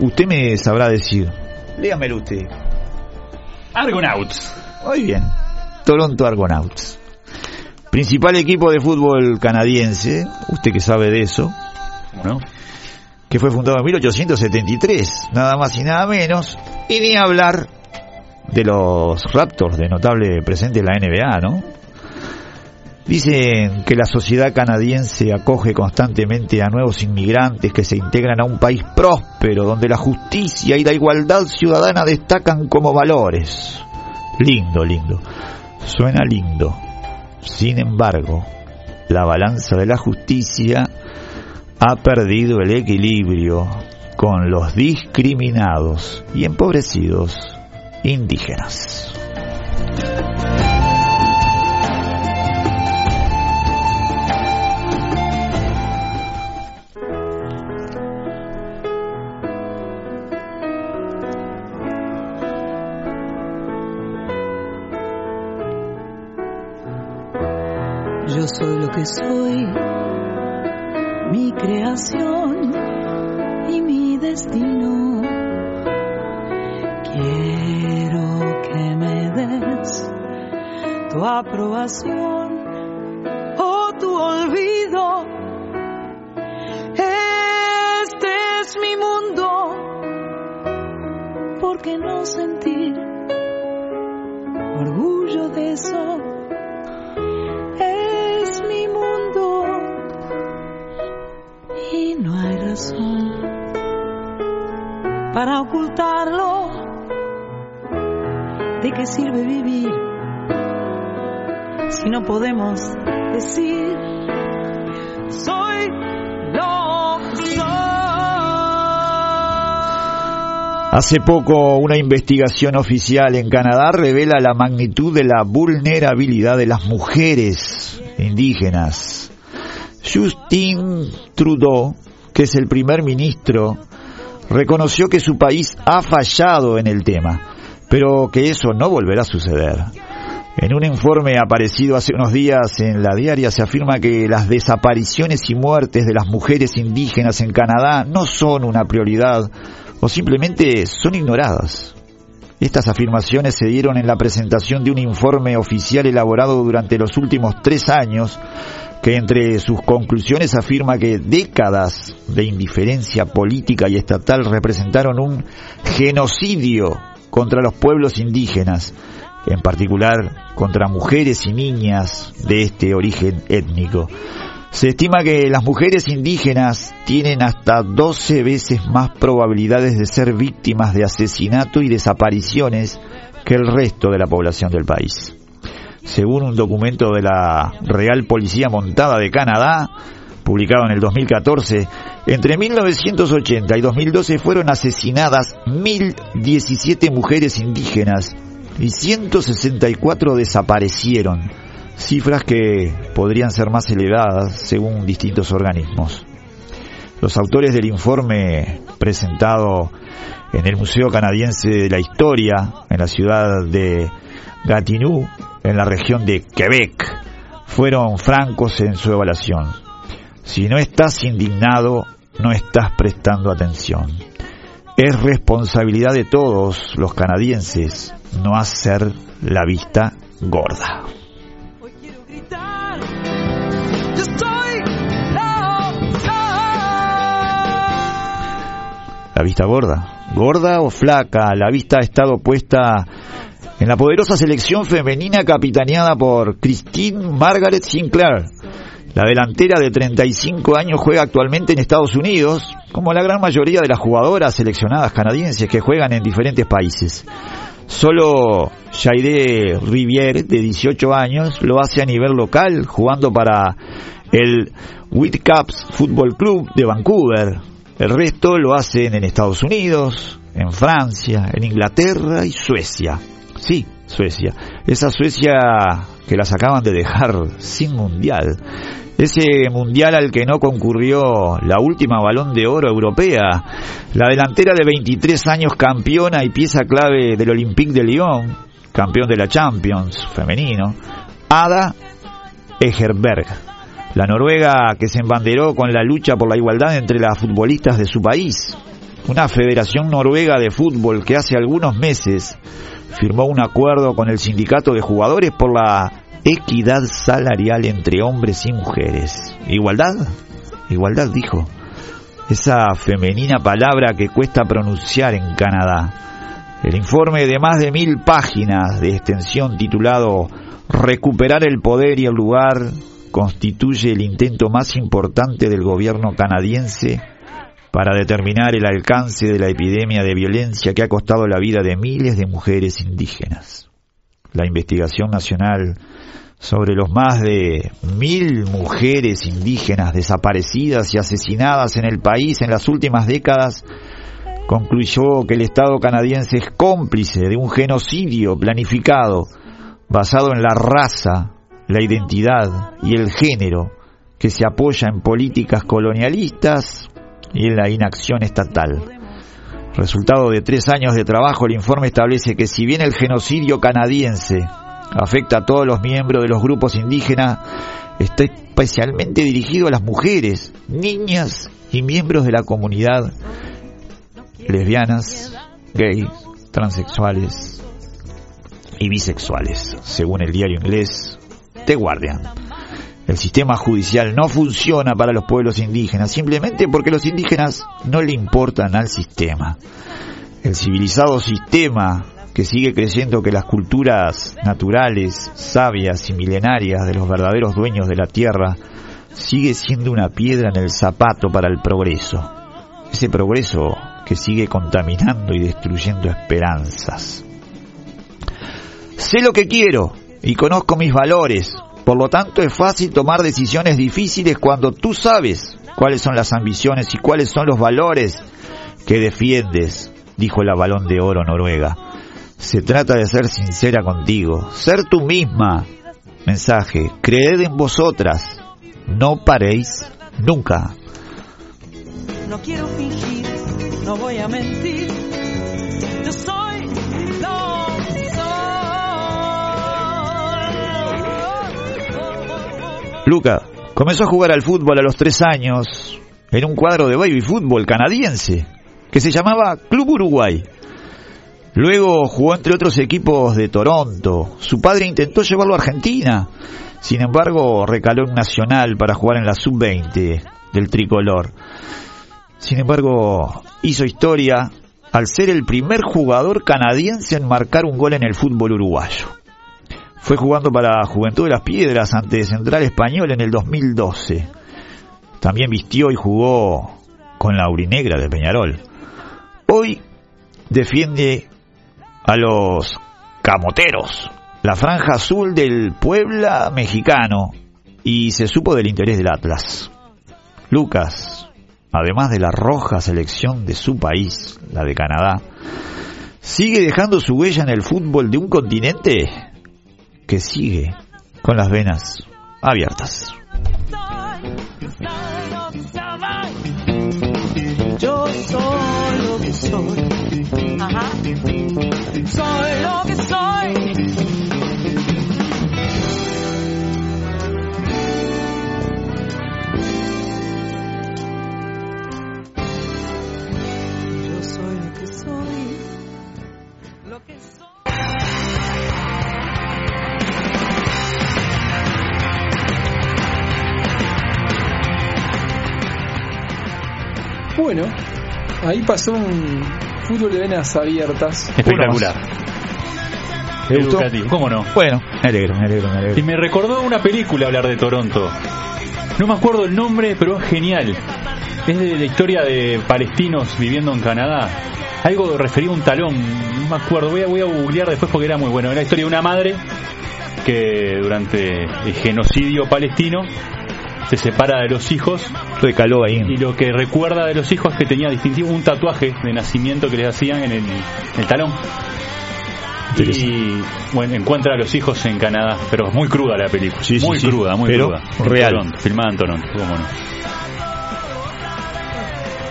Usted me sabrá decir. Dígamelo usted. Argonauts. Muy bien. Toronto Argonauts. Principal equipo de fútbol canadiense, usted que sabe de eso, ¿No? que fue fundado en 1873, nada más y nada menos, y ni hablar de los Raptors de notable presente en la NBA, ¿no? Dicen que la sociedad canadiense acoge constantemente a nuevos inmigrantes que se integran a un país próspero donde la justicia y la igualdad ciudadana destacan como valores. Lindo, lindo. Suena lindo. Sin embargo, la balanza de la justicia ha perdido el equilibrio con los discriminados y empobrecidos indígenas. Yo soy lo que soy, mi creación y mi destino. Quiero que me des tu aprobación o tu olvido. Este es mi mundo, ¿por qué no sentir orgullo de eso? No hay razón para ocultarlo. ¿De qué sirve vivir si no podemos decir soy lo que soy? Hace poco una investigación oficial en Canadá revela la magnitud de la vulnerabilidad de las mujeres indígenas. Justin Trudeau, que es el primer ministro, reconoció que su país ha fallado en el tema, pero que eso no volverá a suceder. En un informe aparecido hace unos días en la diaria se afirma que las desapariciones y muertes de las mujeres indígenas en Canadá no son una prioridad o simplemente son ignoradas. Estas afirmaciones se dieron en la presentación de un informe oficial elaborado durante los últimos tres años que entre sus conclusiones afirma que décadas de indiferencia política y estatal representaron un genocidio contra los pueblos indígenas, en particular contra mujeres y niñas de este origen étnico. Se estima que las mujeres indígenas tienen hasta 12 veces más probabilidades de ser víctimas de asesinato y desapariciones que el resto de la población del país. Según un documento de la Real Policía Montada de Canadá, publicado en el 2014, entre 1980 y 2012 fueron asesinadas 1.017 mujeres indígenas y 164 desaparecieron, cifras que podrían ser más elevadas según distintos organismos. Los autores del informe presentado en el Museo Canadiense de la Historia, en la ciudad de Gatineau, en la región de Quebec, fueron francos en su evaluación. Si no estás indignado, no estás prestando atención. Es responsabilidad de todos los canadienses no hacer la vista gorda. La vista gorda. Gorda o flaca, la vista ha estado puesta en la poderosa selección femenina capitaneada por Christine Margaret Sinclair. La delantera de 35 años juega actualmente en Estados Unidos, como la gran mayoría de las jugadoras seleccionadas canadienses que juegan en diferentes países. Solo Jaide Rivière, de 18 años, lo hace a nivel local, jugando para el Whitecaps Football Club de Vancouver. El resto lo hacen en Estados Unidos, en Francia, en Inglaterra y Suecia. Sí, Suecia. Esa Suecia que las acaban de dejar [laughs] sin mundial. Ese mundial al que no concurrió la última balón de oro europea. La delantera de 23 años campeona y pieza clave del Olympique de Lyon, campeón de la Champions femenino. Ada Egerberg. La noruega que se embanderó con la lucha por la igualdad entre las futbolistas de su país. Una federación noruega de fútbol que hace algunos meses firmó un acuerdo con el sindicato de jugadores por la equidad salarial entre hombres y mujeres. ¿Igualdad? Igualdad, dijo. Esa femenina palabra que cuesta pronunciar en Canadá. El informe de más de mil páginas de extensión titulado Recuperar el poder y el lugar constituye el intento más importante del gobierno canadiense para determinar el alcance de la epidemia de violencia que ha costado la vida de miles de mujeres indígenas. La investigación nacional sobre los más de mil mujeres indígenas desaparecidas y asesinadas en el país en las últimas décadas concluyó que el Estado canadiense es cómplice de un genocidio planificado basado en la raza, la identidad y el género que se apoya en políticas colonialistas y en la inacción estatal. Resultado de tres años de trabajo, el informe establece que si bien el genocidio canadiense afecta a todos los miembros de los grupos indígenas, está especialmente dirigido a las mujeres, niñas y miembros de la comunidad lesbianas, gays, transexuales y bisexuales, según el diario inglés The Guardian. El sistema judicial no funciona para los pueblos indígenas simplemente porque los indígenas no le importan al sistema. El civilizado sistema que sigue creyendo que las culturas naturales, sabias y milenarias de los verdaderos dueños de la tierra sigue siendo una piedra en el zapato para el progreso. Ese progreso que sigue contaminando y destruyendo esperanzas. Sé lo que quiero y conozco mis valores, por lo tanto es fácil tomar decisiones difíciles cuando tú sabes cuáles son las ambiciones y cuáles son los valores que defiendes, dijo la balón de oro noruega. Se trata de ser sincera contigo, ser tú misma. Mensaje, creed en vosotras, no paréis nunca. No quiero fingir, no voy a mentir. Yo soy Luca comenzó a jugar al fútbol a los tres años en un cuadro de baby fútbol canadiense que se llamaba Club Uruguay. Luego jugó entre otros equipos de Toronto. Su padre intentó llevarlo a Argentina. Sin embargo, recaló en Nacional para jugar en la sub-20 del tricolor. Sin embargo, hizo historia al ser el primer jugador canadiense en marcar un gol en el fútbol uruguayo. Fue jugando para Juventud de las Piedras ante Central Español en el 2012. También vistió y jugó con la Aurinegra de Peñarol. Hoy defiende a los camoteros, la franja azul del Puebla mexicano, y se supo del interés del Atlas. Lucas, además de la roja selección de su país, la de Canadá, sigue dejando su huella en el fútbol de un continente que sigue con las venas abiertas. Yo soy lo que soy. Ajá. Soy lo que soy. Bueno, ahí pasó un fútbol de venas abiertas. Espectacular. ¿Te gustó? Educativo, ¿cómo no? Bueno, me alegro, me alegro, me alegro. Y me recordó una película hablar de Toronto. No me acuerdo el nombre, pero es genial. Es de la historia de palestinos viviendo en Canadá. Algo referido a un talón, no me acuerdo. Voy a, voy a googlear después porque era muy bueno. Era la historia de una madre que durante el genocidio palestino se separa de los hijos Recaló ahí. y lo que recuerda de los hijos es que tenía distintivo un tatuaje de nacimiento que les hacían en el, en el talón. Y bueno, encuentra a los hijos en Canadá, pero es muy cruda la película. Sí, sí, muy sí. cruda, muy Pero cruda. real. En Toronto, filmada en Toronto, cómo no.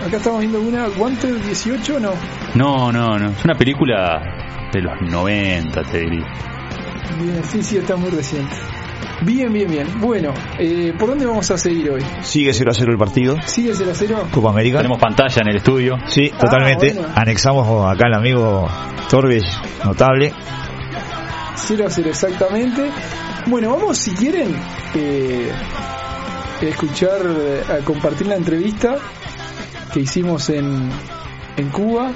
Acá estamos viendo una Wanted 18 no. No, no, no. Es una película de los 90, te diría. Bien, sí, sí, está muy reciente. Bien, bien, bien. Bueno, eh, ¿por dónde vamos a seguir hoy? Sigue 0 a 0 el partido. ¿Sigue 0 a 0? Copa América. Tenemos pantalla en el estudio. Sí, Ah, totalmente. bueno. Anexamos acá al amigo Torbes, notable. 0 a 0 exactamente. Bueno, vamos si quieren eh, a escuchar, eh, a compartir la entrevista que hicimos en, en Cuba.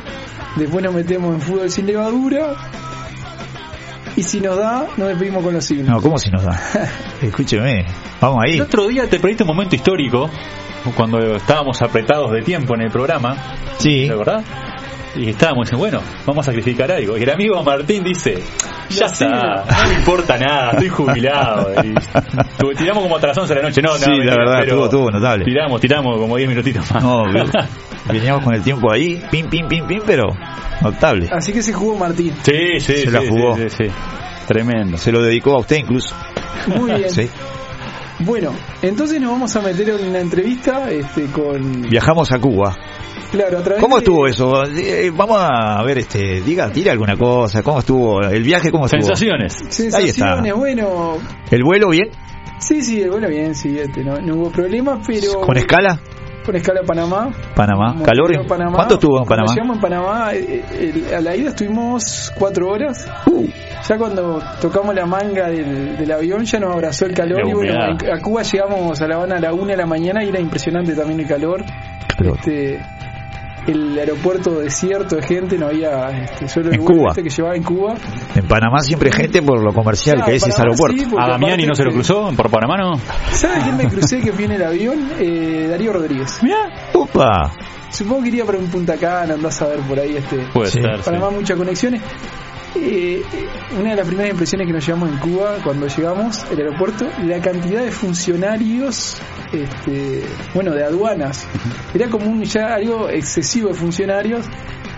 Después nos metemos en fútbol sin levadura. Y si nos da, nos despedimos con los himnos. No, ¿cómo si nos da? [laughs] Escúcheme, vamos ahí. El otro día te perdiste un momento histórico, cuando estábamos apretados de tiempo en el programa, Sí, ¿de verdad? Y estábamos diciendo, bueno, vamos a sacrificar algo. Y el amigo Martín dice, ya sé. está, no me importa nada, estoy jubilado. Y tiramos como hasta las 11 de la noche, no, no, Sí, la verdad, estuvo- estuvo notable. Tiramos, tiramos como 10 minutitos más. no, ve- [laughs] veníamos con el tiempo ahí, pim, pim, pim, pim, pero notable. Así que se jugó Martín. sí, sí, Se sí, la sí, jugó. sí, sí. Tremendo. Se lo dedicó a usted incluso. Muy bien. Sí. Bueno, entonces nos vamos a meter en una entrevista este, con... Viajamos a Cuba. Claro, ¿Cómo de- estuvo eso? Eh, vamos a ver, este, diga, tira alguna cosa. ¿Cómo estuvo el viaje? ¿Cómo estuvo? Sensaciones. Ahí está. Bueno, ¿El vuelo bien? sí, sí, bueno, bien, sí, este, no, no hubo problema, pero... ¿Con escala? Con escala a Panamá. Panamá. ¿Calor? en- Panamá. ¿Cuánto estuvo en Panamá? llegamos en Panamá, eh, eh, a la ida estuvimos cuatro horas. Uh. Ya cuando tocamos la manga del, del avión ya nos abrazó el calor. Y bueno, a Cuba llegamos a La Habana a la una de la mañana y era impresionante también el calor. Calor. Este, el aeropuerto desierto de gente, no había este, solo el En Cuba. este que llevaba en Cuba. En Panamá siempre hay gente por lo comercial Claro, que es ese aeropuerto. sí, ¿A Damiani aparte no se lo cruzó por Panamá, no? ¿Sabe quién me crucé que en el avión? Eh, Darío Rodríguez. Opa. Supongo que iría para un Punta Cana, andás a ver por ahí este. Puede Sí. ser. sí. Panamá muchas conexiones. Eh, una de las primeras impresiones que nos llevamos en Cuba cuando llegamos al aeropuerto, la cantidad de funcionarios, este, bueno, de aduanas, era como un ya algo excesivo de funcionarios,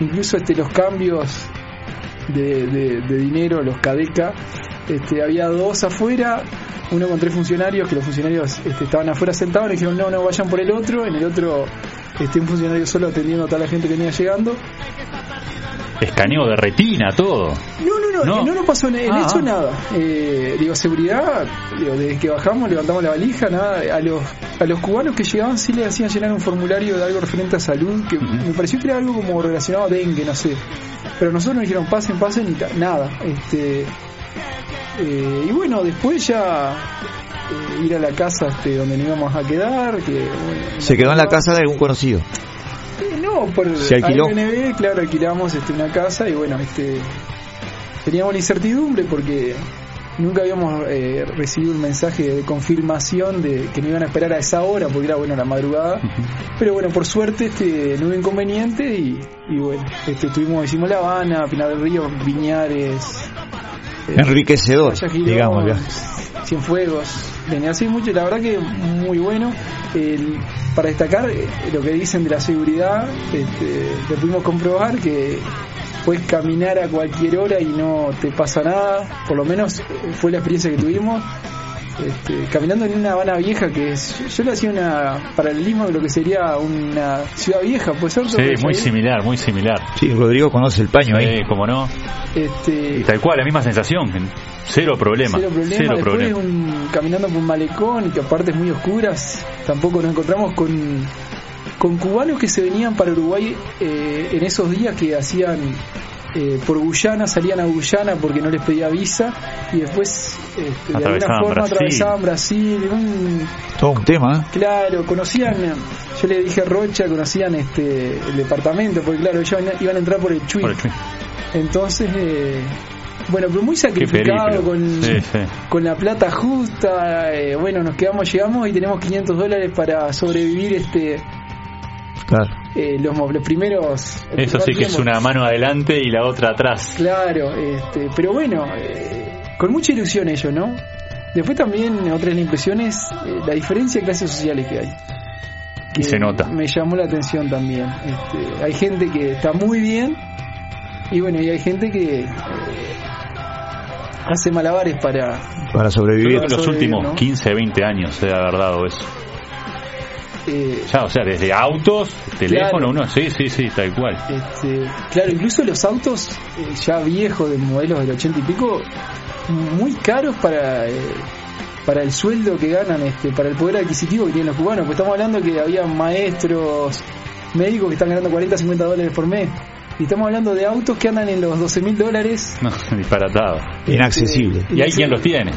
incluso este los cambios de, de- de dinero, los cadeca, este, había dos afuera, uno con tres funcionarios, que los funcionarios este, estaban afuera sentados, y dijeron no, no, vayan por el otro, en el otro este, un funcionario solo atendiendo a toda la gente que venía llegando. Escaneo de retina, todo. No, no, no, No. no, pasó en, en Ah, nada. Eh, digo, seguridad, digo, desde que bajamos, levantamos la valija, nada. A los, a los cubanos que llegaban sí les hacían llenar un formulario de algo referente a salud, que me pareció que era algo como relacionado a dengue, no sé. Pero nosotros nos dijeron, pasen, pasen y nada. Este, eh, y bueno, después ya eh, ir a la casa este, donde nos íbamos a quedar. que bueno, Se quedó en la casa de algún conocido. No, por ¿Se alquiló? Claro, alquilamos este, una casa y bueno, este teníamos la incertidumbre porque nunca habíamos eh, recibido un mensaje de confirmación de que no iban a esperar a esa hora porque era bueno la madrugada. Pero bueno, por suerte este no hubo inconveniente y, y bueno, este estuvimos, hicimos La Habana, Pinar del Río, Viñares, eh, Enriquecedor, digamos. Cienfuegos, venía así mucho, la verdad que muy bueno. Para destacar eh, lo que dicen de la seguridad, este, lo pudimos comprobar que puedes caminar a cualquier hora y no te pasa nada, por lo menos eh, fue la experiencia que tuvimos. Este, caminando en una Habana vieja que es, yo le hacía una paralelismo de lo que sería una ciudad vieja, pues ser Sí, muy similar, muy similar. Sí, Rodrigo conoce el paño ahí. Sí, como no. Este, Y tal cual, la misma sensación. Cero problema. Cero problema. Cero Después problema. un- caminando por un malecón y que aparte es muy oscuras, tampoco nos encontramos con, con cubanos que se venían para Uruguay eh, en esos días que hacían eh, por Guyana, salían a Guyana porque no les pedía visa y después este, de alguna Atravesaban forma Brasil. atravesaban Brasil. Un, Todo un tema. ¿eh? Claro, conocían, yo le dije a Rocha, conocían este el departamento, porque claro, ellos iban a- entrar por el Chuy. Por el Chuy. Entonces, eh, bueno, pero muy sacrificado con, Sí, sí. con la plata justa. eh, bueno, nos quedamos, llegamos y tenemos 500 dólares para sobrevivir este Claro. eh, los, los primeros. Eso sí que es una mano adelante y la otra atrás. Claro, este, pero bueno, eh, con mucha ilusión ellos, ¿no? Después también otra de las impresiones, eh, la diferencia de clases sociales que hay. Y Que se nota. Me llamó la atención también. Este, hay gente que está muy bien y bueno, y hay gente que eh, hace malabares para Para sobrevivir. Creo que los sobrevivir, últimos ¿no? 15, 20 años se haber dado eso. Eh, Ya, o sea, desde autos, teléfono, Claro. uno, sí, sí, sí, tal cual. Este, claro, incluso los autos eh, ya viejos de modelos del 80 y pico, muy caros para eh, para el sueldo que ganan, este, para el poder adquisitivo que tienen los cubanos. Pues estamos hablando que había maestros, médicos que están ganando 40, 50 dólares por mes. Y estamos hablando de autos que andan en los 12 mil dólares. No, [laughs] disparatado. Inaccesible. Este, Y hay quien los tiene.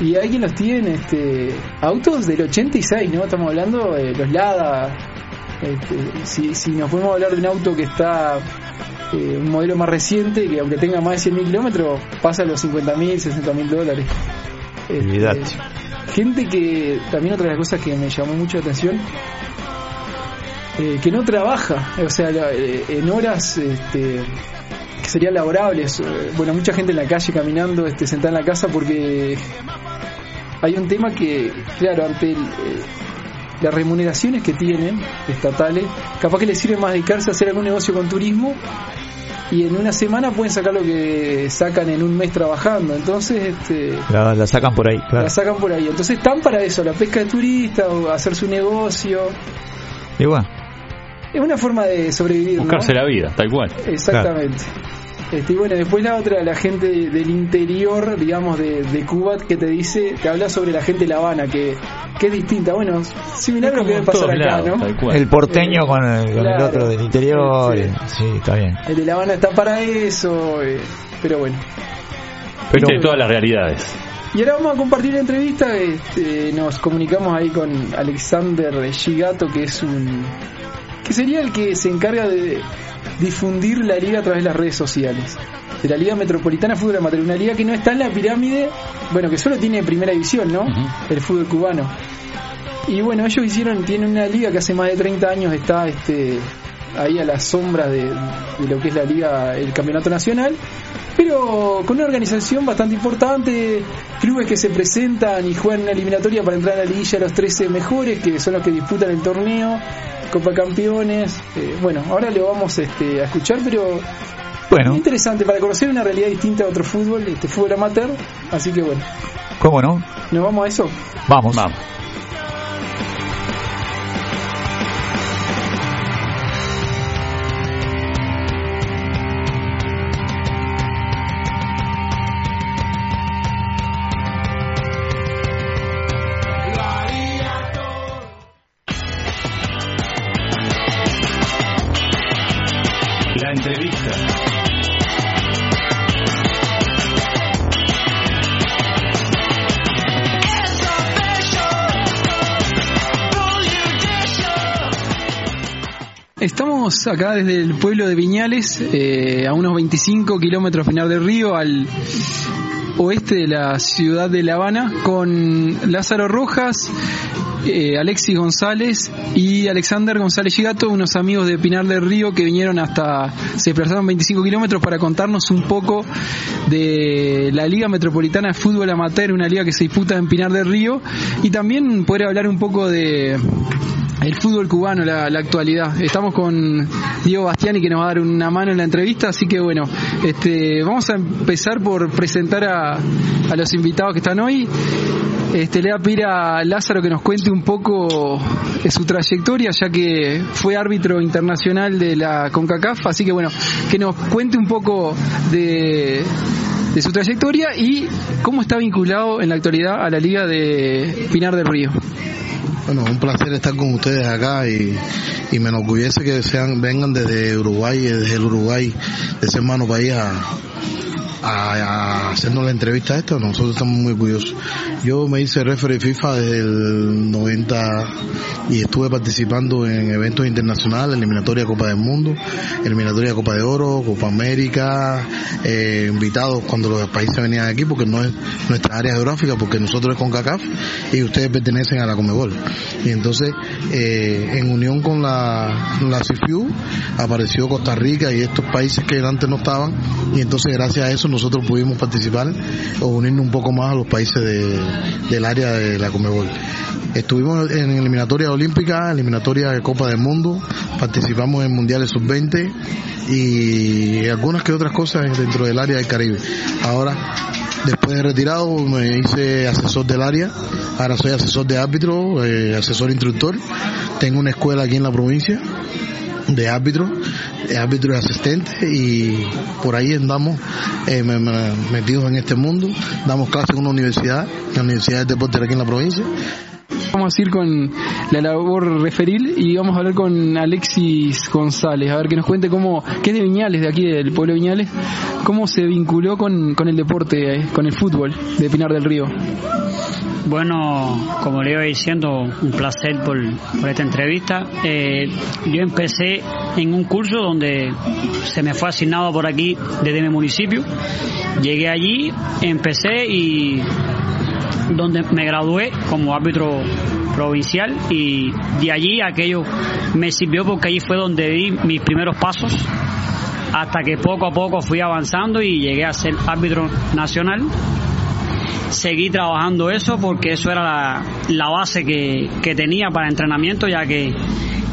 Y hay quien los tiene, este, autos del 86, ¿no? Estamos hablando de los Lada. Este, si, si nos podemos hablar de un auto que está, eh, un modelo más reciente, que aunque tenga más de 100.000 kilómetros, pasa a los 50.000, 60.000 dólares. Este, gente que, también otra de las cosas que me llamó mucho la atención, eh, que no trabaja, o sea, la- eh, en horas este, que serían laborables. Bueno, mucha gente en la calle caminando, este, sentada en la casa porque hay un tema que, claro, ante el, eh, las remuneraciones que tienen estatales, capaz que les sirve más dedicarse a hacer algún negocio con turismo y en una semana pueden sacar lo que sacan en un mes trabajando. Entonces, este, La, la sacan por ahí, claro. la sacan por ahí. Entonces están para eso, la pesca de turista o hacer su negocio. Bueno, Es una forma de sobrevivir, ¿no? Buscarse la vida, tal cual. Exactamente. Este, y bueno, después la otra, la gente de- del interior, digamos, de, de Cuba, que te dice, te habla sobre la gente de La Habana, que, que es distinta. Bueno, similar a lo que debe pasar acá, ¿no? el porteño con el, con el Claro. otro del interior. Sí, eh, Sí, está bien. El de La Habana está para eso, eh, pero bueno. Pero Viste todas las realidades. Y ahora vamos a compartir la entrevista. Este, nos comunicamos ahí con Alexander Gigato, que es un. que sería el que se encarga de difundir la liga a través de las redes sociales. De la Liga Metropolitana de Fútbol Amateur, una liga que no está en la pirámide, bueno, que solo tiene primera división, ¿no? El fútbol cubano. Y bueno, ellos hicieron, tienen una liga que hace más de 30 años está este ahí a las sombras de, de lo que es la liga, el campeonato nacional, pero con una organización bastante importante, clubes que se presentan y juegan una eliminatoria para entrar a la liguilla los 13 mejores, que son los que disputan el torneo, Copa Campeones, eh, bueno, ahora lo vamos este, a escuchar, pero bueno, muy interesante para conocer una realidad distinta a otro fútbol, este fútbol amateur, así que bueno, ¿cómo no? nos vamos a eso. Vamos. Vamos. Acá desde el pueblo de Viñales, eh, a unos 25 kilómetros Pinar del Río, al oeste de la ciudad de La Habana, con Lázaro Rojas, eh, Alexis González y Alexander González Gigato, unos amigos de Pinar del Río que vinieron hasta, se desplazaron 25 kilómetros para contarnos un poco de la Liga Metropolitana de Fútbol Amateur, una liga que se disputa en Pinar del Río, y también poder hablar un poco de el fútbol cubano, la, la actualidad. Estamos con Diego Bastiani que nos va a dar una mano en la entrevista, así que bueno, este, vamos a empezar por presentar a, a los invitados que están hoy. Este, le voy a pedir a Lázaro que nos cuente un poco de su trayectoria, ya que fue árbitro internacional de la CONCACAF, así que bueno, que nos cuente un poco de, de su trayectoria y cómo está vinculado en la actualidad a la Liga de Pinar del Río. Bueno, un placer estar con ustedes acá y, y me enorgullece que sean vengan desde Uruguay, desde el Uruguay, de ese hermano país a, a, a hacernos la entrevista esta. Nosotros estamos muy orgullosos. Yo me hice referee FIFA desde el 90 y estuve participando en eventos internacionales, eliminatoria Copa del Mundo, eliminatoria Copa de Oro, Copa América, eh, invitados cuando los países venían aquí porque no es nuestra área geográfica, porque nosotros es con CACAF y ustedes pertenecen a la Comebol. Y entonces, eh, en unión con la, la CIFIU, apareció Costa Rica y estos países que antes no estaban, y entonces gracias a eso nosotros pudimos participar o unirnos un poco más a los países de, del área de la Comebol. Estuvimos en eliminatoria olímpica, eliminatoria de Copa del Mundo, participamos en mundiales sub-20 y algunas que otras cosas dentro del área del Caribe. Ahora Después de retirado me hice asesor del área, ahora soy asesor de árbitro, eh, asesor instructor. Tengo una escuela aquí en la provincia de árbitro, de árbitro y asistente y por ahí andamos eh, me- me- metidos en este mundo. Damos clases en una universidad, la Universidad de Deportes aquí en la provincia. Vamos a ir con la labor referil y vamos a hablar con Alexis González, a ver que nos cuente cómo, que es de Viñales, de aquí del pueblo de Viñales, cómo se vinculó con, con el deporte, eh, con el fútbol de Pinar del Río. Bueno, como le iba diciendo, un placer por, esta entrevista. Eh, yo empecé en un curso donde se me fue asignado por aquí desde mi municipio. Llegué allí, empecé y donde me gradué como árbitro provincial y de allí aquello me sirvió porque allí fue donde di mis primeros pasos hasta que poco a poco fui avanzando y llegué a ser árbitro nacional seguí trabajando eso porque eso era la, base que, que tenía para entrenamiento ya que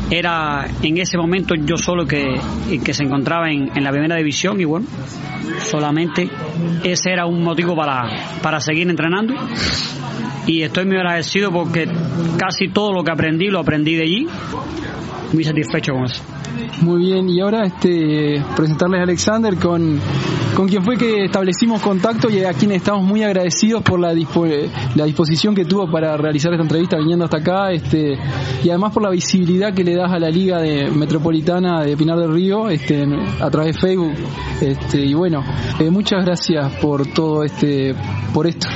era en ese momento yo solo que, que se encontraba en, en la primera división y bueno solamente ese era un motivo para, para seguir entrenando. Y estoy muy agradecido porque casi todo lo que aprendí lo aprendí de allí. Muy satisfecho con eso Muy bien, y ahora este presentarles a Alexander con, con quien fue que establecimos contacto y a quien estamos muy agradecidos por la, dispo- la disposición que tuvo para realizar esta entrevista viniendo hasta acá este y además por la visibilidad que le das a la Liga de Metropolitana de Pinar del Río este, a través de Facebook. Este, y bueno, eh, muchas gracias por todo este por esto.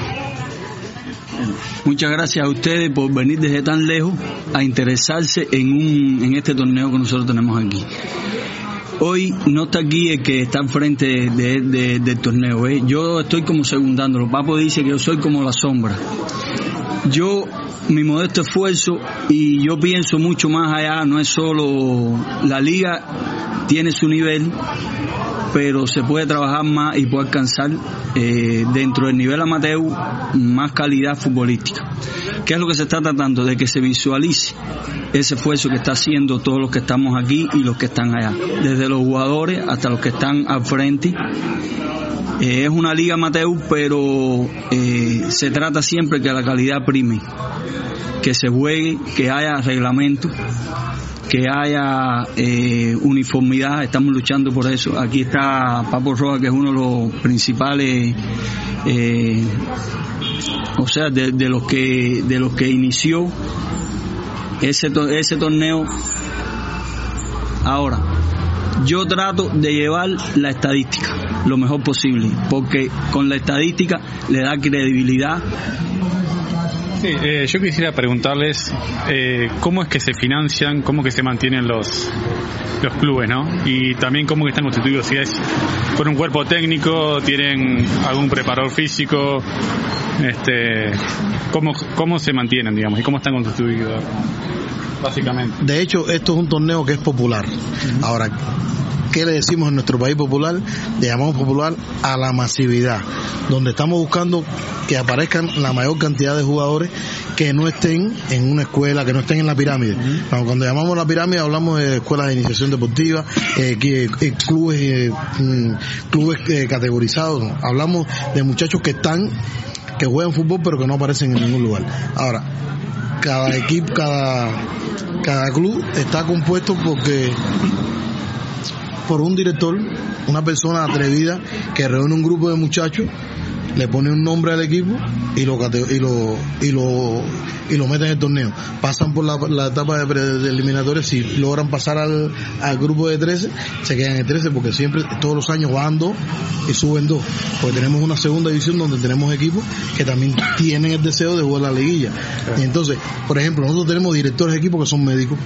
Muchas gracias a ustedes por venir desde tan lejos a interesarse en, un, en este torneo que nosotros tenemos aquí. Hoy no está aquí el que está al frente de- de- del torneo. ¿eh? Yo estoy como segundándolo. Papo dice que yo soy como la sombra. Yo, mi modesto esfuerzo, y yo pienso mucho más allá, no es solo la liga, tiene su nivel, pero se puede trabajar más y puede alcanzar eh, dentro del nivel amateur más calidad futbolística. ¿Qué es lo que se está tratando? De que se visualice ese esfuerzo que está haciendo todos los que estamos aquí y los que están allá, desde los jugadores hasta los que están al frente. Eh, es una liga amateur, pero eh, se trata siempre que la calidad prime, que se juegue, que haya reglamento, que haya eh, uniformidad, estamos luchando por eso. Aquí está Papo Roja, que es uno de los principales, eh, o sea, de, de los que de los que inició ese ese torneo. Ahora, yo trato de llevar la estadística lo mejor posible, porque con la estadística le da credibilidad Sí, eh, yo quisiera preguntarles eh, cómo es que se financian, cómo que se mantienen los los clubes, ¿no? Y también cómo que están constituidos, si es por un cuerpo técnico, tienen algún preparador físico, este, cómo, cómo se mantienen, digamos, y cómo están constituidos, básicamente. De hecho, esto es un torneo que es popular. Ahora, ¿qué le decimos en nuestro país popular? Le llamamos popular a la masividad, donde estamos buscando que aparezcan la mayor cantidad de jugadores que no estén en una escuela, que no estén en la pirámide. Cuando, cuando llamamos la pirámide hablamos de escuelas de iniciación deportiva, eh, que, eh, clubes, eh, mm, clubes categorizados, hablamos de muchachos que están, que juegan fútbol pero que no aparecen en ningún lugar. Ahora, cada equipo, cada, cada club está compuesto porque por un director, una persona atrevida que reúne un grupo de muchachos, le pone un nombre al equipo y lo y lo y lo y lo mete en el torneo. Pasan por la, la etapa de, de eliminatorias, si logran pasar al, al grupo de 13, se quedan en 13 porque siempre todos los años van dos y suben dos. Porque tenemos una segunda división donde tenemos equipos que también tienen el deseo de jugar la liguilla. Y entonces, por ejemplo, nosotros tenemos directores de equipos que son médicos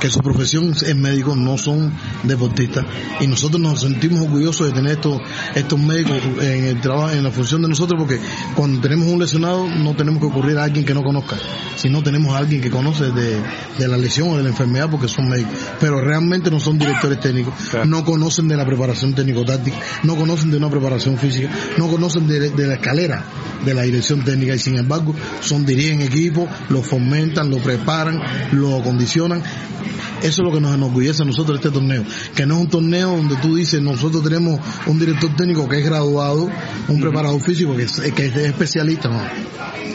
que su profesión es médico, no son deportistas. Y nosotros nos sentimos orgullosos de tener estos, estos médicos en el trabajo, en la función de nosotros, porque cuando tenemos un lesionado no tenemos que ocurrir a alguien que no conozca, sino tenemos a alguien que conoce de, de la lesión o de la enfermedad porque son médicos. Pero realmente no son directores técnicos, no conocen de la preparación técnico-táctica, no conocen de una preparación física, no conocen de, de la escalera de la dirección técnica y sin embargo son dirigen equipos, lo fomentan, lo preparan, lo acondicionan Eso es lo que nos enorgullece a nosotros este torneo, que no es un torneo donde tú dices, nosotros tenemos un director técnico que es graduado, un preparador físico que es, que es especialista, no.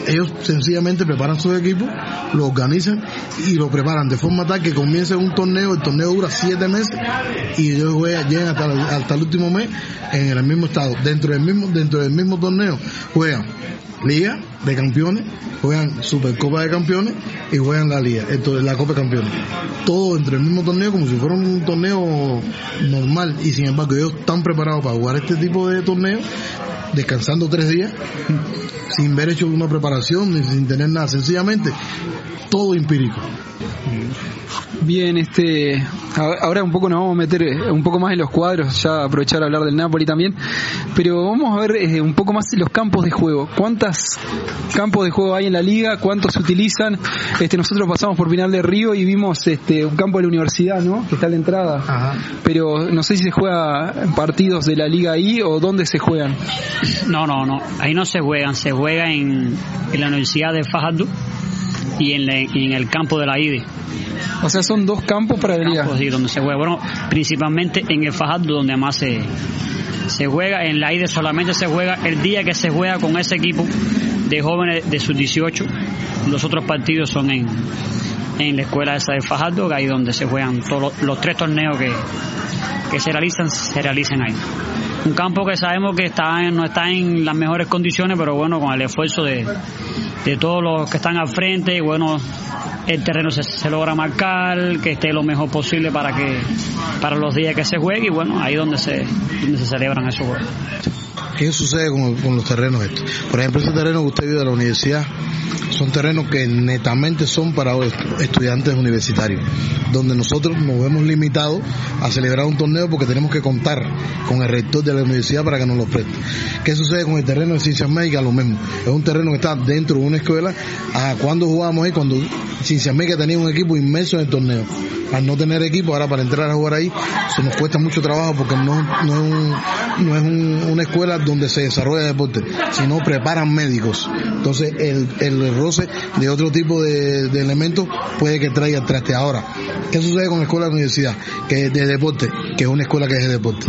Ellos sencillamente preparan sus equipos, lo organizan y lo preparan de forma tal que comience un torneo, el torneo dura siete meses y ellos juegan- llegan hasta, el- hasta el último mes en el mismo estado. Dentro del mismo, dentro del mismo torneo juegan Liga de Campeones, juegan Supercopa de Campeones y juegan la Liga, esto es la Copa de Campeones. Todo dentro del mismo torneo como si fuera un torneo normal y sin embargo ellos están preparados para jugar este tipo de torneo descansando tres días sin haber hecho una preparación ni sin tener nada, sencillamente todo empírico. Bien, este, ahora un poco nos vamos a meter eh, un poco más en los cuadros, ya aprovechar a hablar del Napoli también, pero vamos a ver eh, un poco más los campos de juego. ¿Cuántos campos de juego hay en la liga? ¿Cuántos se utilizan? Este, nosotros pasamos por Pinal de Río y vimos este, un campo de la universidad, ¿no? Que está a la entrada. Pero no sé si se juega partidos de la liga ahí o dónde se juegan. No, no, no. Ahí no se juegan. Se juega en, en la Universidad de Fajardo y en, la- en el campo de la IDE. O sea, son dos campos para liga. Campos, sí, donde se juega. Bueno, principalmente en el Fajardo, donde más se, se juega. En la IDE solamente se juega el día que se juega con ese equipo de jóvenes de sus 18. Los otros partidos son en, en la escuela esa de Fajardo, ahí donde se juegan todos los, los tres torneos que, que se realizan, se realizan ahí. Un campo que sabemos que está en- no está en las mejores condiciones, pero bueno, con el esfuerzo de, de todos los que están al frente, bueno, el terreno se, se logra marcar, que esté lo mejor posible para que para los días que se juegue y bueno, ahí donde se donde se celebran esos juegos. ¿Qué sucede con, los terrenos estos? Por ejemplo, ese terreno que usted vio de la universidad son terrenos que netamente son para est- estudiantes universitarios, donde nosotros nos vemos limitados a celebrar un torneo porque tenemos que contar con el rector de la universidad para que nos lo preste. ¿Qué sucede con el terreno de ciencias médicas? Lo mismo. Es un terreno que está dentro de una escuela. Ah, cuando jugábamos ahí? Cuando ciencias médicas tenía un equipo inmenso en el torneo. Al no tener equipo, ahora para entrar a jugar ahí, se nos cuesta mucho trabajo porque no, no es, un- no una escuela donde se desarrolla deporte, sino preparan médicos. Entonces el, el roce de otro tipo de, de elementos puede que traiga traste. Ahora, ¿qué sucede con la escuela de la universidad? Que es de deporte, que es una escuela que es de deporte.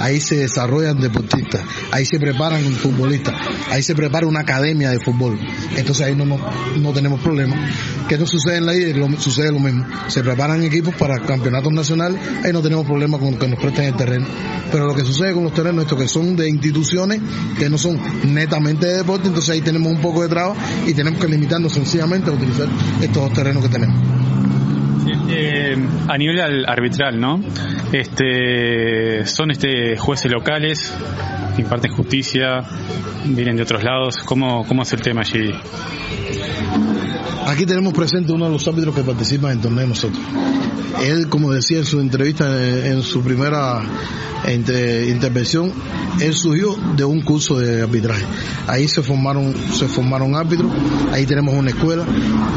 Ahí se desarrollan deportistas, ahí se preparan futbolistas, ahí se prepara una academia de fútbol. Entonces ahí no, no, no tenemos problemas. ¿Qué no sucede en la IE? Lo- sucede lo mismo. Se preparan equipos para campeonatos nacionales, ahí no tenemos problemas con que nos presten el terreno. Pero lo que sucede con los terrenos, estos que son de instituciones, que no son netamente de deporte, entonces ahí tenemos un poco de traba y tenemos que limitarnos sencillamente a utilizar estos dos terrenos que tenemos. Eh, a nivel al- arbitral, ¿no? Este, son este jueces locales, imparten justicia, vienen de otros lados. ¿Cómo, cómo es el tema allí? Aquí tenemos presente uno de los árbitros que participan en el torneo de nosotros. Él, como decía en su entrevista, eh, en su primera intervención, él surgió de un curso de arbitraje. Ahí se formaron, se formaron árbitros, ahí tenemos una escuela.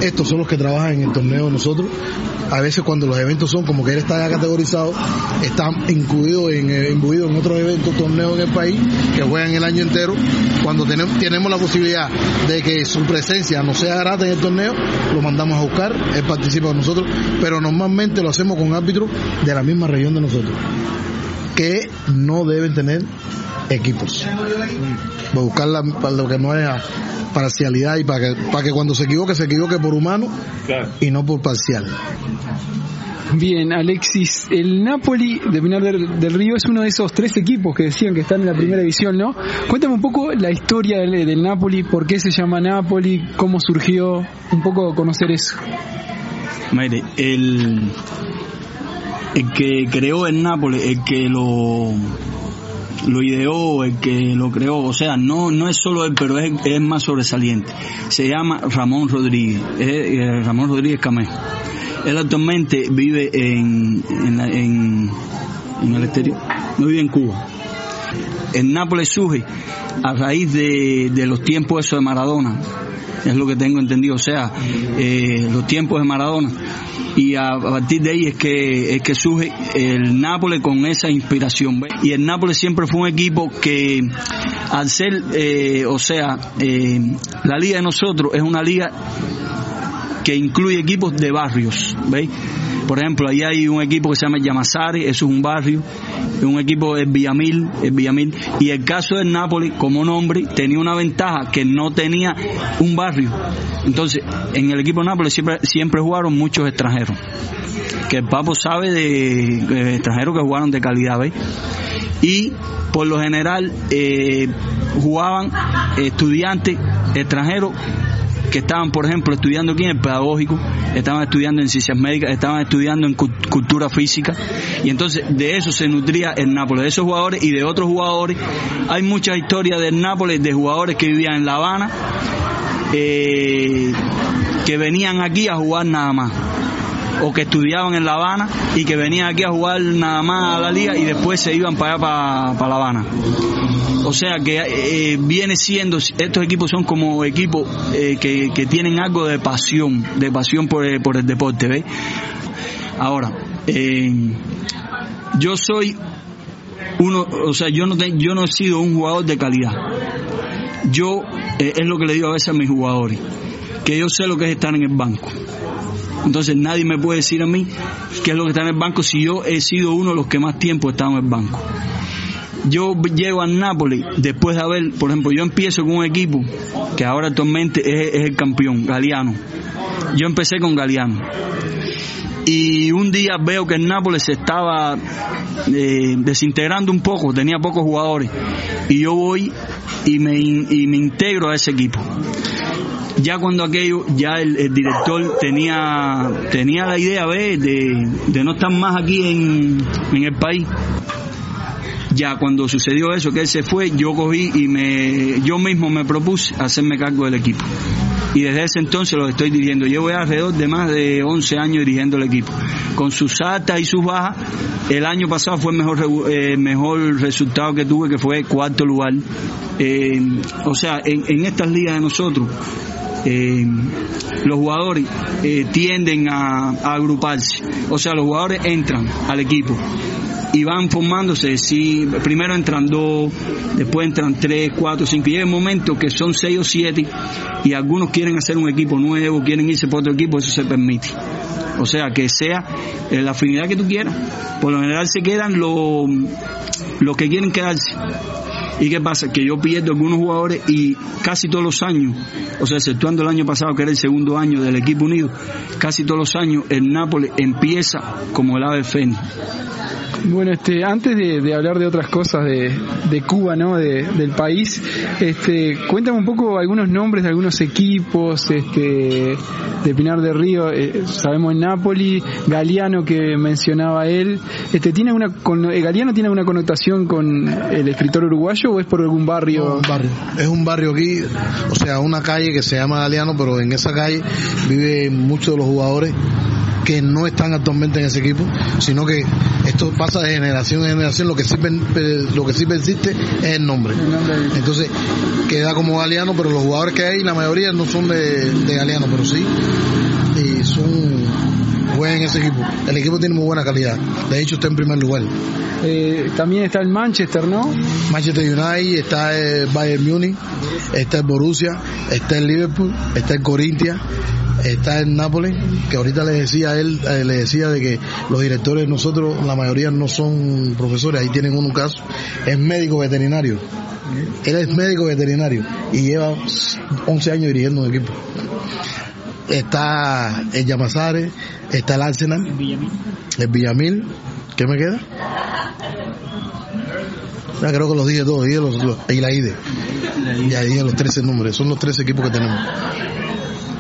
Estos son los que trabajan en el torneo de nosotros. A veces cuando los eventos son como que él está ya categorizado, está incluido en, eh, imbuido en otros eventos, torneos en el país, que juegan el año entero. Cuando tenemos, tenemos la posibilidad de que su presencia no sea grata en el torneo, lo mandamos a buscar, él participa con nosotros, pero normalmente lo hacemos con árbitros de la misma región de nosotros, que no deben tener equipos. Buscar la- para lo que no haya parcialidad y para que, para que cuando se equivoque, se equivoque por humano y no por parcial. Bien, Alexis, el Napoli de Pinar del, del Río es uno de esos tres equipos que decían que están en la primera división, ¿no? Cuéntame un poco la historia del, del Napoli, por qué se llama Napoli, cómo surgió, un poco conocer eso. Mire, el, el que creó el Nápoles, el que lo lo ideó, el que lo creó, o sea, no no es solo él, pero es, es más sobresaliente. Se llama Ramón Rodríguez, eh, Ramón Rodríguez Camejo. Él actualmente vive en, en, la- en, en el exterior, no vive en Cuba. El Nápoles surge a raíz de, los tiempos de Maradona, es lo que tengo entendido, o sea, eh, los tiempos de Maradona. Y a, partir de ahí es que, es que surge el Nápoles con esa inspiración. Y el Nápoles siempre fue un equipo que, al ser, eh, o sea, eh, la liga de nosotros es una liga que incluye equipos de barrios, ¿veis? Por ejemplo, ahí hay un equipo que se llama Yamasari, eso es un barrio, un equipo es Villamil, es Villamil, y el caso del Napoli, como nombre, tenía una ventaja que no tenía un barrio. Entonces, en el equipo de Nápoles siempre, siempre jugaron muchos extranjeros, que el Papo sabe de, de extranjeros que jugaron de calidad, ¿ves? Y por lo general eh, jugaban estudiantes extranjeros que estaban, por ejemplo, estudiando aquí en el pedagógico, estaban estudiando en ciencias médicas, estaban estudiando en cul- cultura física, y entonces de eso se nutría el Nápoles, de esos jugadores y de otros jugadores. Hay muchas historias del Nápoles de jugadores que vivían en La Habana, eh, que venían aquí a jugar nada más o que estudiaban en La Habana y que venían aquí a jugar nada más a la liga y después se iban para allá, para, La Habana. O sea que eh, viene siendo, estos equipos son como equipos eh, que, que tienen algo de pasión, de pasión por, el- por el deporte, ¿ves? Ahora, eh, yo soy uno, o sea, yo no, te- yo no he sido un jugador de calidad. Yo, eh, es lo que le digo a veces a mis jugadores, que yo sé lo que es estar en el banco. Entonces nadie me puede decir a mí qué es lo que está en el banco si yo he sido uno de los que más tiempo he estado en el banco. Yo llego al Nápoles después de haber, por ejemplo, yo empiezo con un equipo que ahora actualmente es, es el campeón, Galeano. Yo empecé con Galeano. Y un día veo que el Nápoles se estaba eh, desintegrando un poco, tenía pocos jugadores. Y yo voy y me, y me integro a ese equipo ya cuando aquello, ya el, director tenía, tenía la idea ¿ves? De, de no estar más aquí en, en el país. Ya cuando sucedió eso, que él se fue, yo cogí y me, yo mismo me propuse hacerme cargo del equipo. Y desde ese entonces lo estoy dirigiendo. Llevo ya alrededor de más de 11 años dirigiendo el equipo. Con sus altas y sus bajas, el año pasado fue el mejor, eh, mejor resultado que tuve, que fue cuarto lugar. Eh, o sea, en, en estas ligas de nosotros, eh, los jugadores eh, tienden a, agruparse. O sea, los jugadores entran al equipo y van formándose. Si primero entran dos, después entran tres, cuatro, cinco. Y llega el momento que son seis o siete y algunos quieren hacer un equipo nuevo, quieren irse por otro equipo, eso se permite. O sea, que sea eh, la afinidad que tú quieras. Por lo general se quedan los los que quieren quedarse. ¿Y qué pasa? Que yo pierdo algunos jugadores y casi todos los años, o sea, exceptuando el año pasado que era el segundo año del equipo unido, casi todos los años el Nápoles empieza como el ave fénix. Bueno, este, antes de, de hablar de otras cosas de, de Cuba, ¿no? De- del país, este, cuéntame un poco algunos nombres de algunos equipos, este, de Pinar de Río, eh, sabemos en Nápoli, Galeano que mencionaba él, este, tiene una, con, eh, Galeano tiene alguna connotación con el escritor uruguayo o es por algún barrio? barrio. Es un barrio aquí, o sea, una calle que se llama Galeano, pero en esa calle viven muchos de los jugadores que no están actualmente en ese equipo, sino que esto pasa de generación en generación, lo que sí, pe- lo que sí persiste es el nombre. Entonces, queda como Galeano, pero los jugadores que hay, la mayoría no son de, de Galeano, pero sí, y son juegan en ese equipo. El equipo tiene muy buena calidad, de hecho está en primer lugar. Eh, también está el Manchester, ¿no? Manchester United, está el Bayern Múnich, está el Borussia, está el Liverpool, está el Corinthians, está el Nápoles, que ahorita le decía a él, eh, le decía de que los directores nosotros, la mayoría no son profesores, ahí tienen un caso, es médico veterinario. Él es médico veterinario y lleva 11 años dirigiendo un equipo. Está el Yamasare, está el Arsenal, el Villamil, ¿qué me queda? Ya creo que los dije todos, dije los, los- y la IDE. Ya dije los 13 números, son los 13 equipos que tenemos.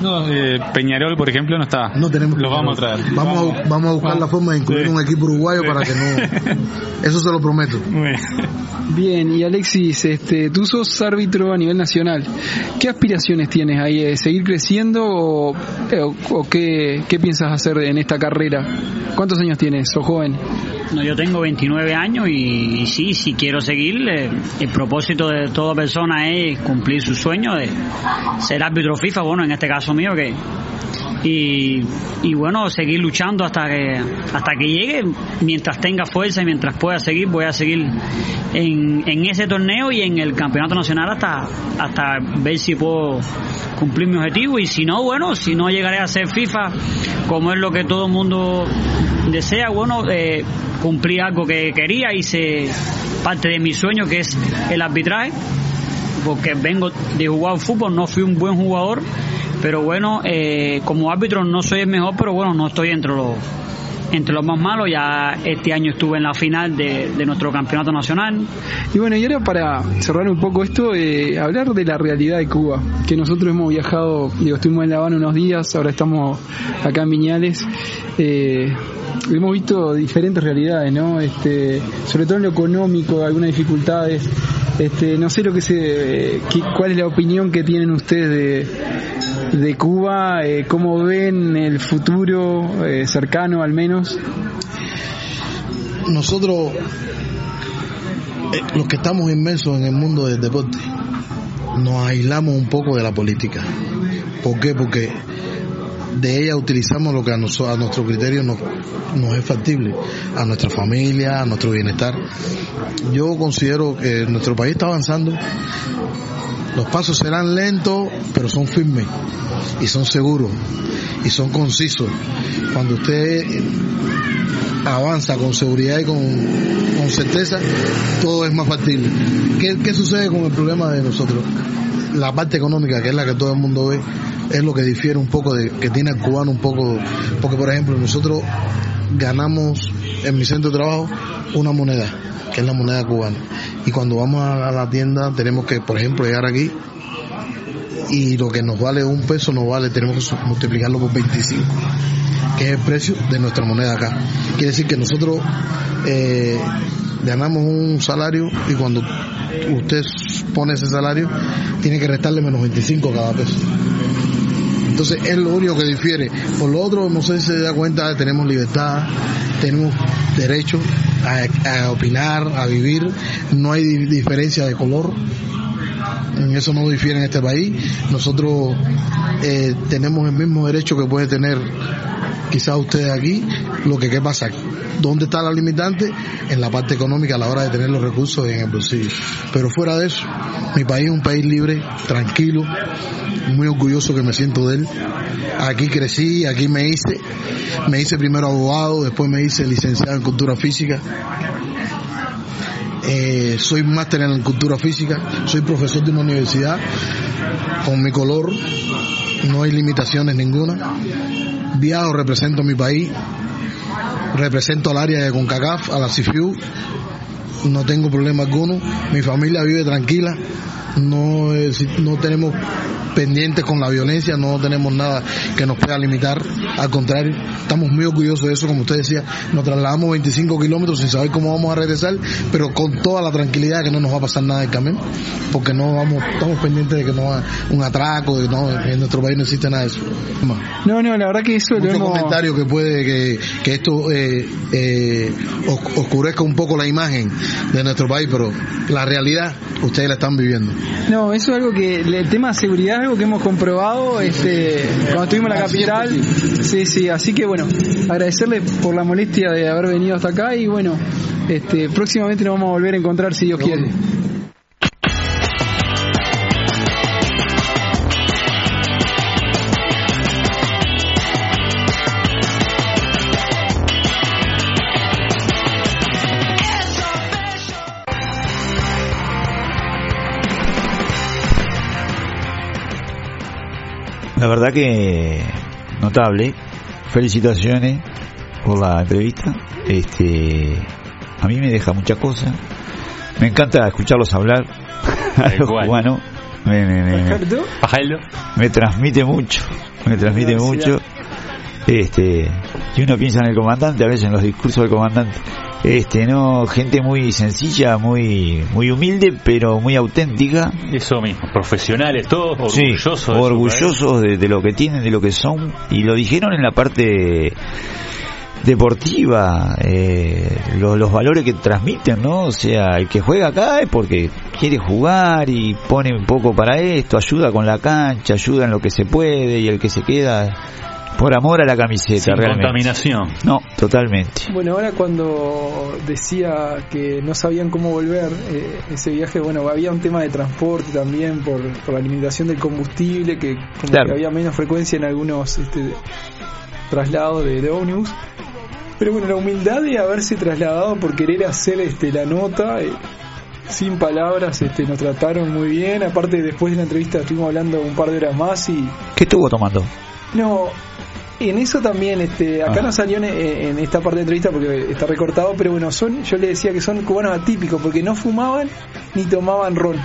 No, eh, Peñarol, por ejemplo, no está. No tenemos Lo vamos a traer. Vamos, a, vamos a buscar la forma de incluir Sí. un equipo uruguayo para que no. [laughs] Eso se lo prometo. Bien. Bien, y Alexis, este, tú sos árbitro a nivel nacional. ¿Qué aspiraciones tienes ahí? ¿Eh, ¿Seguir creciendo o, eh, o- o qué, qué piensas hacer en esta carrera? ¿Cuántos años tienes? ¿Sos joven? No, yo tengo 29 años y, y sí, si quiero seguir, el propósito de toda persona es cumplir su sueño de ser árbitro FIFA, bueno, en este caso mío, que y, y bueno, seguir luchando hasta que, hasta que llegue, mientras tenga fuerza y mientras pueda seguir, voy a seguir en, en ese torneo y en el campeonato nacional hasta, hasta ver si puedo cumplir mi objetivo. Y si no, bueno, si no llegaré a ser FIFA, como es lo que todo el mundo desea, bueno, eh, cumplí algo que quería, hice parte de mi sueño que es el arbitraje, porque vengo de jugar fútbol, no fui un buen jugador, pero bueno, eh, como árbitro no soy el mejor, pero bueno, no estoy entre los entre los más malos, ya este año estuve en la final de, de nuestro campeonato nacional. Y bueno, y ahora para cerrar un poco esto, eh, hablar de la realidad de Cuba, que nosotros hemos viajado, digo, estuvimos en La Habana unos días, ahora estamos acá en Viñales, eh, hemos visto diferentes realidades, ¿no? Este, sobre todo en lo económico, algunas dificultades. Este, no sé lo que se, cuál es la opinión que tienen ustedes de, de Cuba, eh, cómo ven el futuro eh, cercano al menos. nosotros, eh, los que estamos inmersos en el mundo del deporte, nos aislamos un poco de la política. ¿Por qué? Porque de ella utilizamos lo que a, a nuestro criterio nos, es factible, a nuestra familia, a nuestro bienestar. Yo considero que nuestro país está avanzando, los pasos serán lentos, pero son firmes y son seguros y son concisos. Cuando usted avanza con seguridad y con, con certeza, todo es más factible. ¿Qué, ¿Qué sucede con el problema de nosotros? La parte económica, que es la que todo el mundo ve, es lo que difiere un poco de que tiene el cubano un poco, porque por ejemplo nosotros ganamos en mi centro de trabajo una moneda, que es la moneda cubana, y cuando vamos a la tienda tenemos que, por ejemplo, llegar aquí y lo que nos vale un peso nos vale, tenemos que multiplicarlo por 25 que es el precio de nuestra moneda acá. Quiere decir que nosotros eh, ganamos un salario y cuando usted pone ese salario tiene que restarle menos 25 a cada peso. Entonces es lo único que difiere. Por lo otro, no sé si se da cuenta, tenemos libertad, tenemos derecho a, opinar, a vivir, no hay di- diferencia de color, en eso no difiere en este país. Nosotros eh, tenemos el mismo derecho que puede tener quizás ustedes aquí. Lo que qué pasa, ¿dónde está la limitante? En la parte económica a la hora de tener los recursos en el bolsillo. Pero fuera de eso, mi país es un país libre, tranquilo, muy orgulloso que me siento de él. Aquí crecí, aquí me hice, me hice primero abogado, después me hice licenciado en cultura física. Eh, soy máster en cultura física, soy profesor de una universidad con mi color, no hay limitaciones ninguna. Viajo, represento mi país, represento al área de CONCACAF, a la CIFIU, no tengo problema alguno, mi familia vive tranquila, no, es- no tenemos pendientes con la violencia, no tenemos nada que nos pueda limitar, al contrario, estamos muy orgullosos de eso, como usted decía, nos trasladamos 25 kilómetros sin saber cómo vamos a regresar, pero con toda la tranquilidad de que no nos va a pasar nada en el camino, porque no vamos, estamos pendientes de que no haya un atraco, de que no, en nuestro país no existe nada de eso. No, no, la verdad que eso lo Muchos hemos... comentarios que puede que, que esto eh, eh, os- oscurezca un poco la imagen de nuestro país, pero la realidad ustedes la están viviendo. No, eso es algo que el tema de seguridad algo que hemos comprobado este, cuando estuvimos en la capital. Sí, sí, así que bueno, agradecerle por la molestia de haber venido hasta acá y bueno, este, próximamente nos vamos a volver a encontrar si Dios quiere. La verdad que notable. Felicitaciones por la entrevista. Este, a mí me deja muchas cosas. Me encanta escucharlos hablar a los cubanos. Me, me- me- me transmite mucho, me transmite mucho. Este, y uno piensa en el comandante, a veces en los discursos del comandante. Este, no, gente muy sencilla, muy, muy humilde, pero muy auténtica. Eso mismo, profesionales todos, Sí, orgullosos. de su país. orgullosos de, de lo que tienen, de lo que son, y lo dijeron en la parte deportiva, eh, lo- los valores que transmiten, ¿no? O sea, el que juega acá es porque quiere jugar y pone un poco para esto, ayuda con la cancha, ayuda en lo que se puede, y el que se queda Por amor a la camiseta, Sin realmente. contaminación. No, totalmente. Bueno, ahora cuando decía que no sabían cómo volver eh, ese viaje, bueno, había un tema de transporte también por, por la limitación del combustible, que como Claro. que había menos frecuencia en algunos este, traslados de, de ómnibus. Pero bueno, la humildad de haberse trasladado por querer hacer este, la nota, eh, sin palabras, este, nos trataron muy bien. Aparte, después de la entrevista estuvimos hablando un par de horas más y ¿Qué estuvo tomando? no, en eso también, este, acá Ah. no salió en, en esta parte de entrevista porque está recortado, pero bueno, son, yo le decía que son cubanos atípicos porque no fumaban ni tomaban ron,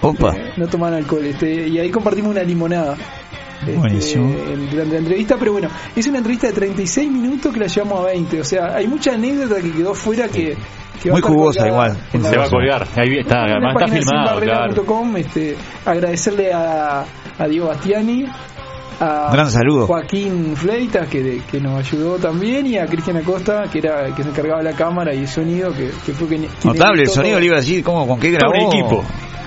Opa. eh, no tomaban alcohol, este, y ahí compartimos una limonada. este, Buenísimo. en- durante la entrevista, pero bueno, es una entrevista de 36 minutos que la llevamos a 20, o sea, hay mucha anécdota que quedó fuera que, que va a Muy jugosa colgada igual. Se va a colgar. Ahí está, además está filmado, claro. sinbarrera.com, este, agradecerle a, a Diego Bastiani, a Gran saludo. Joaquín Fleitas, que, que nos ayudó también, y a Cristian Acosta, que era que se encargaba de la cámara y el sonido, que, que fue quien, Notable, el sonido todo. le iba a decir cómo, con qué Todo grabó. un equipo.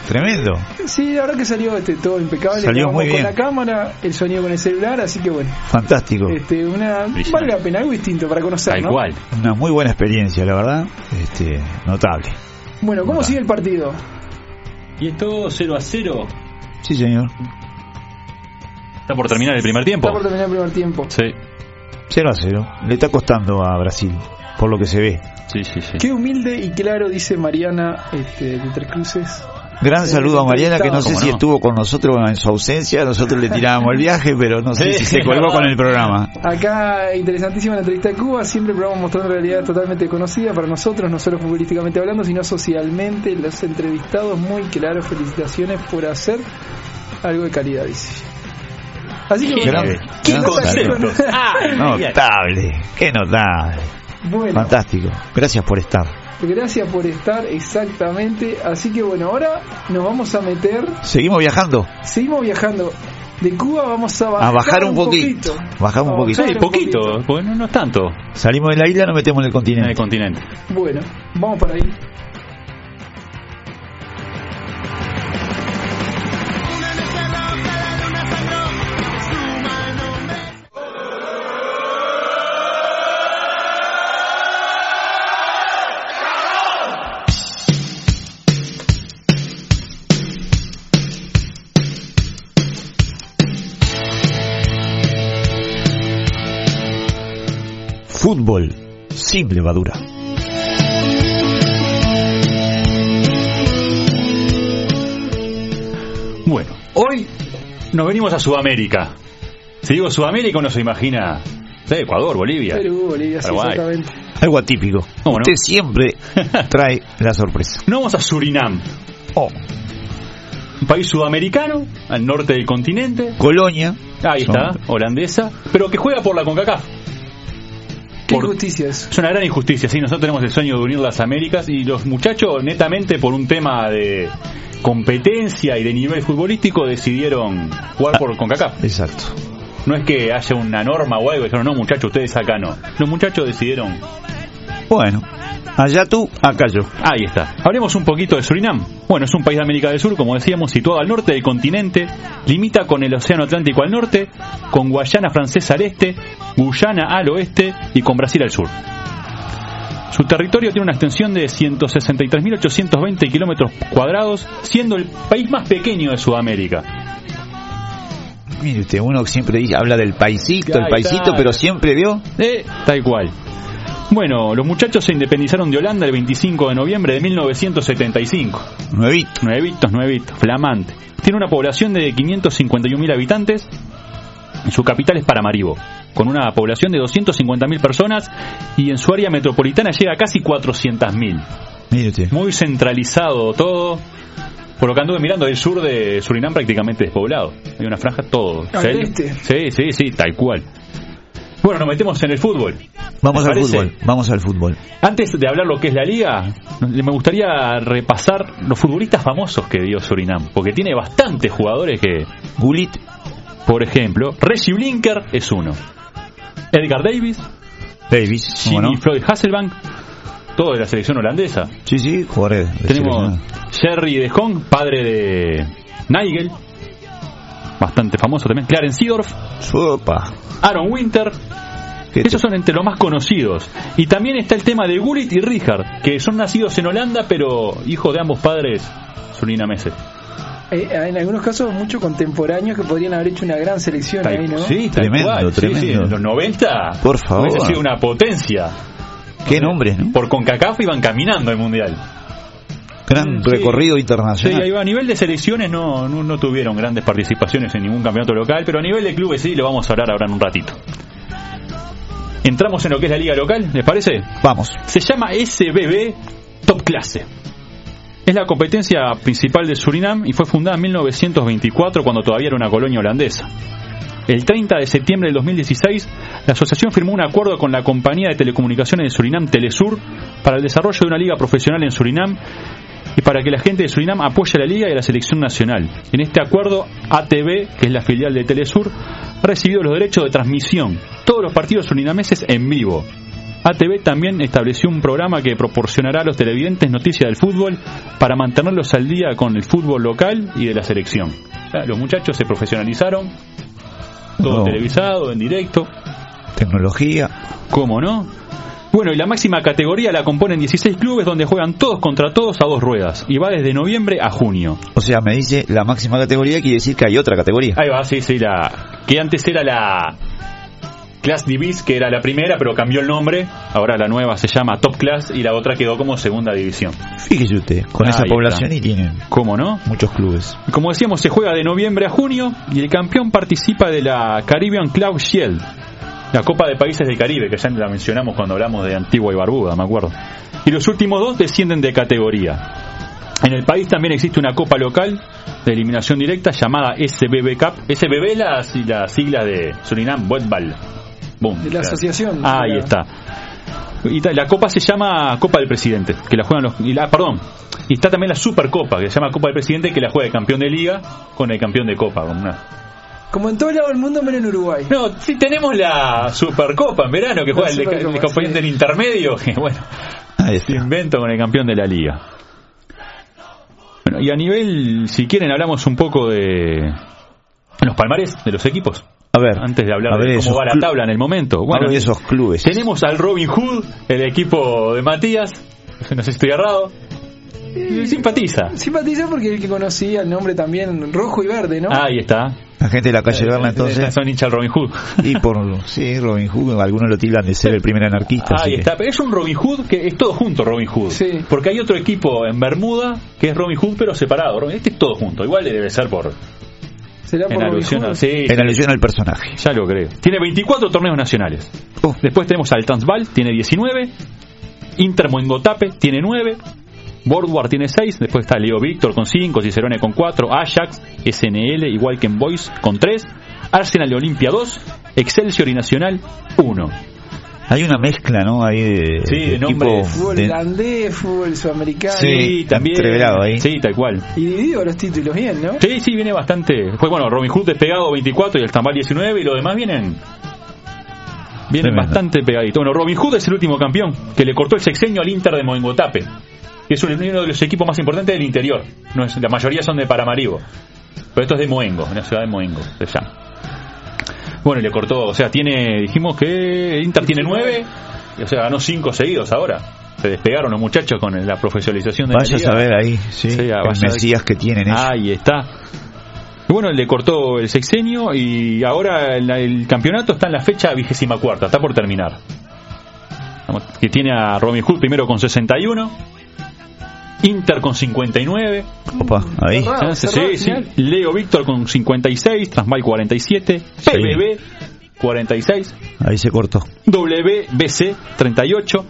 Tremendo. Sí, la verdad que salió este, todo impecable. Salió muy con bien. la cámara, el sonido con el celular, así que bueno, Fantástico. este, una, Brillante. vale la pena, algo distinto para conocer, Tal ¿no? cual. Una muy buena experiencia, la verdad. Este, notable. Bueno, ¿cómo Notable. sigue el partido? Y esto 0 a 0. Sí, señor. Está por terminar el primer tiempo. Está por terminar el primer tiempo. Sí, 0 a 0. Le está costando a Brasil, por lo que se ve. sí, sí. sí. Qué humilde y claro dice Mariana este, de Tres Cruces. Gran Sí, saludo a Mariana, que no sé ¿Cómo si no? estuvo con nosotros en su ausencia. Nosotros le tirábamos el viaje, pero no sé Sí, si se colgó con el programa. Acá, interesantísima la entrevista de Cuba, siempre programa mostrando una realidad totalmente conocida para nosotros, no solo futbolísticamente hablando, sino socialmente. Los entrevistados muy claros, felicitaciones por hacer algo de calidad, dice. Así que, Gran- bueno, qué concepto. Notable, qué notable. Bueno, Fantástico. Gracias por estar. gracias por estar exactamente. Así que bueno, ahora nos vamos a meter, Seguimos viajando. seguimos viajando. De Cuba vamos a bajar, A bajar un poquito. Bajamos un poquito. Sí, un poquito, porque no, no es tanto Salimos de la isla, nos metemos en el en continente. el continente. Bueno, vamos para ahí. Fútbol sin levadura. Bueno, hoy nos venimos a Sudamérica. Si digo Sudamérica, uno se imagina sí, Ecuador, Bolivia. Perú, Bolivia, sí, exactamente. Algo atípico. ¿Cómo no? Usted siempre [laughs] trae la sorpresa. No vamos a Surinam, Oh, un país sudamericano, al norte del continente. Colonia. Ahí está, holandesa, pero que juega por la CONCACAF. Qué Por- injusticia es. Es una gran injusticia, sí, nosotros tenemos el sueño de unir las Américas y los muchachos, netamente por un tema de competencia y de nivel futbolístico, decidieron jugar por CONCACAF. Exacto. No es que haya una norma o algo, dijeron, no muchachos, ustedes acá no. Los muchachos decidieron, Bueno, allá tú, acá yo. ahí está. Hablemos un poquito de Surinam. Bueno, es un país de América del Sur, como decíamos, situado al norte del continente, limita con el Océano Atlántico al norte, con Guayana Francesa al este, Guyana al oeste y con Brasil al sur. Su territorio tiene una extensión de 163.820 kilómetros cuadrados, siendo el país más pequeño de Sudamérica. Mire usted, uno siempre dice, habla del paisito, el paisito, pero siempre vio. Eh, tal cual. Bueno, los muchachos se independizaron de Holanda el 25 de noviembre de 1975. Nuevito. Nuevitos, nuevitos, flamante. Tiene una población de 551.000 habitantes. y Su capital es Paramaribo, con una población de 250.000 personas y en su área metropolitana llega a casi 400.000. Mire usted. Muy centralizado todo. Por lo que anduve mirando, el sur de Surinam prácticamente despoblado. Hay una franja todo. Al este. Sí, sí, sí, tal cual. Bueno, nos metemos en el fútbol. Vamos ¿Les al parece? fútbol, vamos al fútbol. Antes de hablar lo que es la liga, me gustaría repasar los futbolistas famosos que dio Surinam, porque tiene bastantes jugadores que, Gulit, por ejemplo, Reggie Blinker es uno, Edgar Davis, Davis, ¿cómo Jimmy no? Floyd Hasselbank, todo de la selección holandesa. Sí, sí, jugadores Tenemos. Jerry De Jong, padre de Nigel, bastante famoso también. Clarence Seedorf, Sopa. Aaron Winter. ¿Qué Esos son entre los más conocidos. Y también está el tema de Gullit y Richard, que son nacidos en Holanda, pero hijos de ambos padres surinameses. Eh, en algunos casos, muchos contemporáneos que podrían haber hecho una gran selección Tal- ahí, ¿no? Sí, Tremendo, cual. Sí, tremendo. sí, en los 90 Por favor. hubiese sido una potencia. Qué nombre, ¿no? Por CONCACAF iban caminando el Mundial. Gran Sí. recorrido Sí, internacional. ahí va. a nivel de selecciones no, no, no tuvieron grandes participaciones en ningún campeonato local, pero a nivel de clubes sí, lo vamos a hablar ahora en un ratito. Entramos en lo que es la liga local, ¿les parece? Vamos. Se llama SBB Top Clase. Es la competencia principal de Surinam y fue fundada en 1924 cuando todavía era una colonia holandesa. El 30 de septiembre del 2016, la asociación firmó un acuerdo con la compañía de telecomunicaciones de Surinam, Telesur, para el desarrollo de una liga profesional en Surinam y para que la gente de Surinam apoye a la liga y a la selección nacional. En este acuerdo, ATV, que es la filial de Telesur, ha recibido los derechos de transmisión, todos los partidos surinameses en vivo. ATV también estableció un programa que proporcionará a los televidentes noticias del fútbol para mantenerlos al día con el fútbol local y de la selección. Sea, Los muchachos se profesionalizaron, todo No. televisado, en directo, Tecnología. ¿cómo no? Bueno, y la máxima categoría la componen 16 clubes donde juegan todos contra todos a dos ruedas y va desde noviembre a junio. O sea, me dice la máxima categoría, quiere decir que hay otra categoría. Ahí va, sí, sí, la que antes era la Class Divis, que era la primera, pero cambió el nombre. Ahora la nueva se llama Top Class y la otra quedó como segunda división. Fíjese usted, con esa población está. y tienen ¿Cómo no? muchos clubes. Como decíamos, se juega de noviembre a junio y el campeón participa de la Caribbean Club Shield, la Copa de Países del Caribe, que ya la mencionamos cuando hablamos de Antigua y Barbuda, me acuerdo. Y los últimos dos descienden de categoría. En el país también existe una copa local de eliminación directa llamada SBB Cup. SBB es las, las siglas de Surinam Volleyball. Boom. De la asociación. Ahí Claro. está. Y la copa se llama Copa del Presidente, que la juegan los. Y la, perdón. Y está también la Supercopa, que se llama Copa del Presidente, que la juega el campeón de liga con el campeón de copa. con una- Como en todo lado del mundo, menos en Uruguay. No, sí tenemos la Supercopa en verano, que juega el, el campeón sí. del intermedio, [laughs] que bueno, Ahí se está. invento con el campeón de la liga. Bueno, y a nivel, si quieren, hablamos un poco de los palmares de los equipos. A ver, Antes de hablar a ver de cómo va la tabla en el momento. Bueno, Bueno, de esos clubes. tenemos al Robin Hood, el equipo de Matías. No sé si estoy errado. Y Simpatiza. Simpatiza porque el que conocía el nombre también rojo y verde, ¿no? Ahí está. La gente de la calle Berna, entonces. Son hinchas del Robin Hood. Y por. Sí, Robin Hood, algunos lo tildan de ser el primer anarquista. Ahí que- está, pero es un Robin Hood que es todo junto Robin Hood. Sí. Porque hay otro equipo en Bermuda que es Robin Hood pero separado. Este es todo junto. Igual debe ser por ¿Será en por Robin alusión Hood? sí, En alusión al personaje. ya lo creo. Tiene 24 torneos nacionales. Oh, Después tenemos al Transvaal, tiene 19. Inter Moengotape tiene 9. Boardward tiene 6. Después está Leo Víctor con 5. Cicerone con 4. Ajax, SNL, igual que en Boys con 3. Arsenal de Olimpia 2. Excelsior y Nacional 1. hay una mezcla, ¿no? Ahí de, Sí, de equipo nombres. Fútbol de- irlandés, fútbol sudamericano. Sí, entreverado ahí. Sí, tal cual. Y dividido los títulos bien, ¿no? Sí, sí, viene bastante. Después, bueno, Robin Hood despegado 24 y el Tambal 19 y los demás vienen. Vienen Tremendo. bastante pegaditos. Bueno, Robin Hood es el último campeón que le cortó el sexenio al Inter de Moengotape, que es uno de los equipos más importantes del interior. No es, la mayoría son de Paramaribo, pero esto es de Moengo, en la ciudad de Moengo se llama. Bueno, y le cortó, o sea, tiene, dijimos que Inter tiene 9, o sea, ganó 5 seguidos ahora. Se despegaron los muchachos con la profesionalización de Vaya la a saber ahí, sí, Sí, el ver. Mesías que tienen ellos. Ahí está. Y bueno, le cortó el sexenio y ahora el, el campeonato está en la fecha vigésima cuarta, está por terminar. Que tiene a Robin Hood primero con 61, Inter con 59, Opa, ahí. Cerrado, sí, cerrado sí. Leo Víctor con 56, Transmal 47, PBB 46, Ahí se cortó. WBC 38,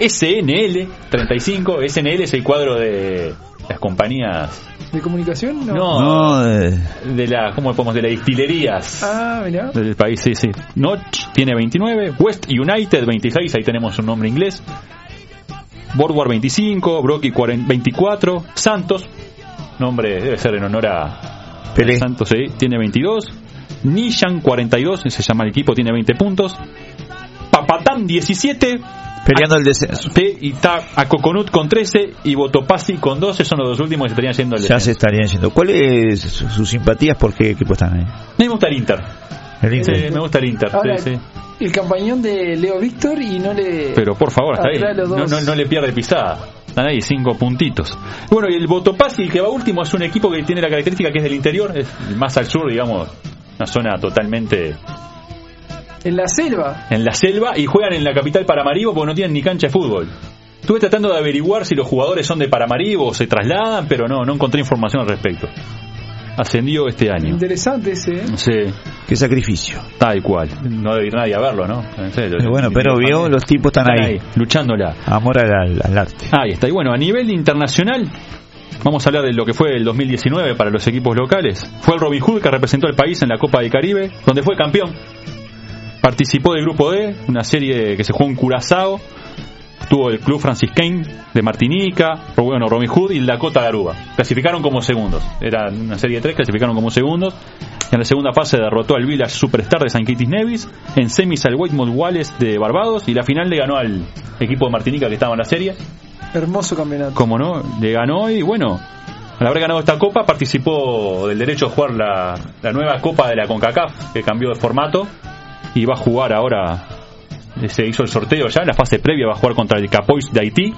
SNL 35, SNL es el cuadro de las compañías. ¿De comunicación? No. No. No, eh, de la cómo podemos de las distillerías. Ah, mirá. del país sí sí. Notch tiene 29 West United 26 ahí tenemos un nombre inglés Boardward 25 Brocky 40 24 Santos nombre debe ser en honor a Pelé. Santos sí, tiene 22 Nishan 42 ese se llama el equipo tiene 20 puntos Papatán 17 Peleando el descenso. Sí, y está a Coconut con 13 y Botopasi con 12, son los dos últimos que se estarían yendo al Ya se descenso. estarían yendo. ¿Cuáles su- sus simpatías? ¿Por qué equipo están ahí? Me gusta el Inter. El Inter. Sí, me gusta el Inter. Sí, sí. El campañón de Leo Víctor y no le. Pero por favor, está ahí. No, dos. no, no le pierde pisada. Están ahí, cinco puntitos. Bueno, y el Botopasi, el que va último, es un equipo que tiene la característica que es del interior, es más al sur, digamos, una zona totalmente En la selva. en la selva y juegan en la capital Paramaribo porque no tienen ni cancha de fútbol. Estuve tratando de averiguar si los jugadores son de Paramaribo o se trasladan, pero no, no encontré información al respecto. Ascendió este año. Interesante ese. ¿eh? Sí, Qué sacrificio. tal cual. No debe ir nadie a verlo, ¿no? En serio. Y bueno, pero vio, los tipos están, ahí. luchándola. Amor al arte. Ahí está. Y bueno, a nivel internacional, vamos a hablar de lo que fue el 2019 para los equipos locales. Fue el Robin Hood que representó al país en la Copa del Caribe, donde fue campeón. Participó del Grupo D, una serie que se jugó en Curazao. Tuvo el Club Franciscain de Martinica, bueno, Robin Hood y el Dakota de Aruba. Clasificaron como segundos. Era una serie de tres, clasificaron como segundos. En la segunda fase derrotó al Village Superstar de San Kitts Nevis, en semis al Weymouth Wallace de Barbados y la final le ganó al equipo de Martinica que estaba en la serie Hermoso campeonato. como no, le ganó y bueno, al haber ganado esta copa participó del derecho a jugar la, la nueva copa de la CONCACAF, que cambió de formato y va a jugar ahora, se hizo el sorteo ya, en la fase previa va a jugar contra el Capois de Haití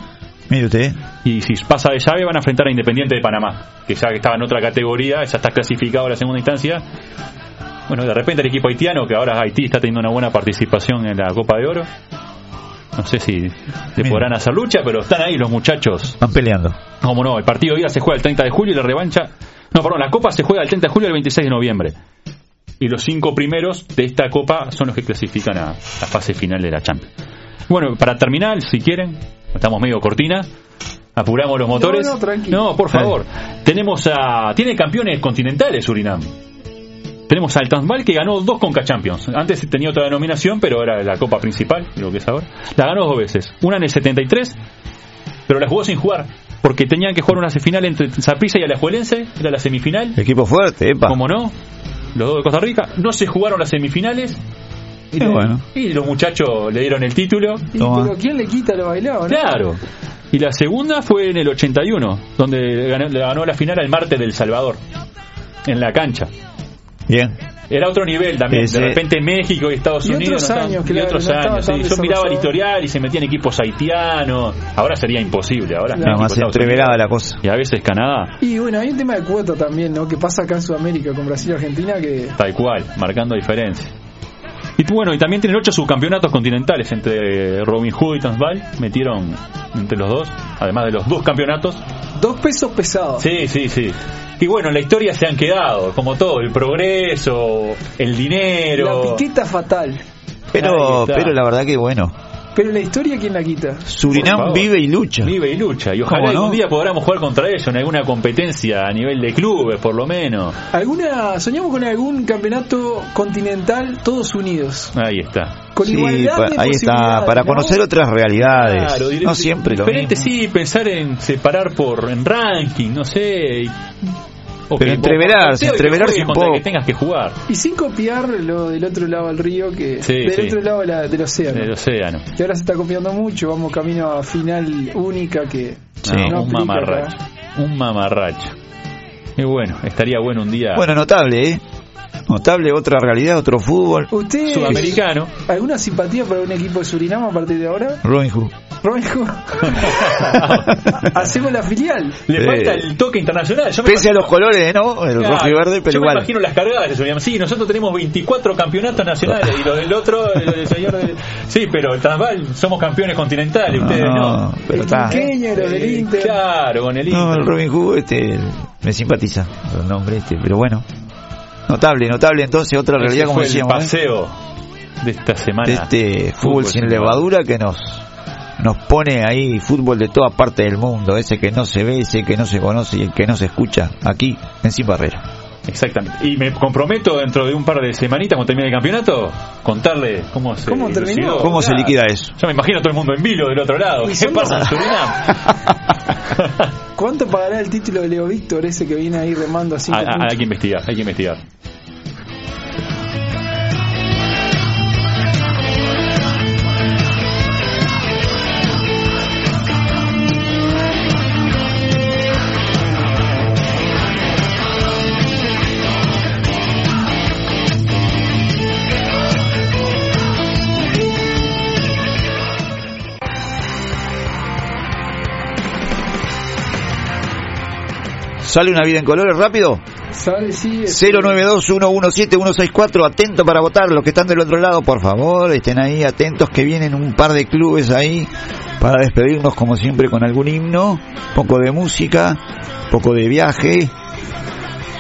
Mire usted. y si pasa de llave van a enfrentar a Independiente de Panamá, que ya estaba en otra categoría, ya está clasificado a la segunda instancia. Bueno, de repente el equipo haitiano, que ahora Haití está teniendo una buena participación en la Copa de Oro. No sé si le podrán hacer lucha, pero están ahí los muchachos Van peleando. Cómo no, el partido de se juega el 30 de julio y la revancha. No, perdón, la copa se juega el 30 de julio y el 26 de noviembre. Y los cinco primeros de esta copa son los que clasifican a la fase final de la Champions. Bueno, para terminar, si quieren, estamos medio cortina. Apuramos los motores. no, tranquilo. No, por favor. Tenemos a. Tiene campeones continentales Surinam. Tenemos al Transvaal que ganó dos Conca Champions. Antes tenía otra denominación, pero era la copa principal, lo que es ahora. La ganó dos veces. Una en el 73, pero la jugó sin jugar. Porque tenían que jugar una final entre Zaprisa y Alajuelense. Era la semifinal. Equipo fuerte, epa. Como no, los dos de Costa Rica. No se jugaron las semifinales. Y, Qué bueno. y los muchachos le dieron el título. Y, pero ¿quién le quita lo bailado? no? Claro. Y la segunda fue en el 81, donde ganó, le ganó la final al Marte del Salvador. En la cancha. Bien. Era otro nivel también. Ese- De repente México y Estados Y Unidos. otros no estaban- años, y claro, otros no años. sí. Yo miraba el historial y se metían equipos haitianos. Ahora sería imposible. Ahora México, más entreverada la cosa. Y a veces Canadá, Y bueno, hay un tema de cuota también, ¿no? Que pasa acá en Sudamérica con Brasil y Argentina que. tal cual, marcando diferencia. Y bueno, y también tienen ocho subcampeonatos continentales entre Robin Hood y Transvaal. Metieron entre los dos, además de los dos campeonatos. Dos pesos pesados. Sí, sí, sí. Y bueno, en la historia se han quedado, como todo, el progreso, el dinero. La piqueta fatal. Pero, pero la verdad que bueno. Pero la historia, ¿quién la quita? Surinam vive y lucha. Vive y lucha. Y ojalá algún día podamos jugar contra ellos en alguna competencia a nivel de clubes, por lo menos. ¿Alguna, soñamos con algún campeonato continental todos unidos? Ahí está. Con Sí, igualdad pa- de ahí está, para ¿no? conocer otras realidades. Claro, no siempre lo Diferente, mismo. sí, pensar en separar por en ranking, no sé. y- Pero entreverarse, entreverarse un poco. que tengas que jugar Y sin copiar lo del otro lado del río, que Sí, del sí. otro lado de la- del océano. del océano. Que ahora se está copiando mucho, vamos camino a final única que Sí. No, no un mamarracho. acá. Un mamarracho. Y bueno, estaría bueno un día Bueno, notable, ¿eh? Notable, otra realidad, otro fútbol. ¿Usted sudamericano. alguna simpatía para un equipo de Surinam a partir de ahora? Robin Hood. Robin Hood. [laughs] Hacemos la filial. Le falta el toque internacional. Yo me Pese a los colores, ¿no? El Claro, rojo y verde, pero yo me imagino las cargadas. Sí, nosotros tenemos 24 campeonatos nacionales y lo del otro, el del señor del- Sí, pero el Transvaal somos campeones continentales, ustedes no. pero el está. del Inter. Claro, con el No, Inter. el Robin Hood este, me simpatiza el nombre este, pero bueno. Notable, notable entonces otra Ese realidad como fue el decíamos. ¿eh? paseo de esta semana. de este fútbol sin levadura que nos nos pone ahí fútbol de toda parte del mundo, ese que no se ve, ese que no se conoce y el que no se escucha aquí en Sin Barrera. Exactamente. Y me comprometo dentro de un par de semanitas cuando termine el campeonato, contarle cómo se ¿Cómo terminó? ¿Cómo se liquida eso? Yo me imagino a todo el mundo en vilo del otro lado. ¿Qué pasa en Surinam? [laughs] ¿Cuánto pagará el título de Leo Víctor ese que viene ahí remando así? Hay que investigar, hay que investigar. ¿Sale una vida en colores rápido? Sale, sí. este, 092-117-164, atento para votar. Los que están del otro lado, por favor, estén ahí atentos que vienen un par de clubes ahí para despedirnos como siempre con algún himno, poco de música, poco de viaje.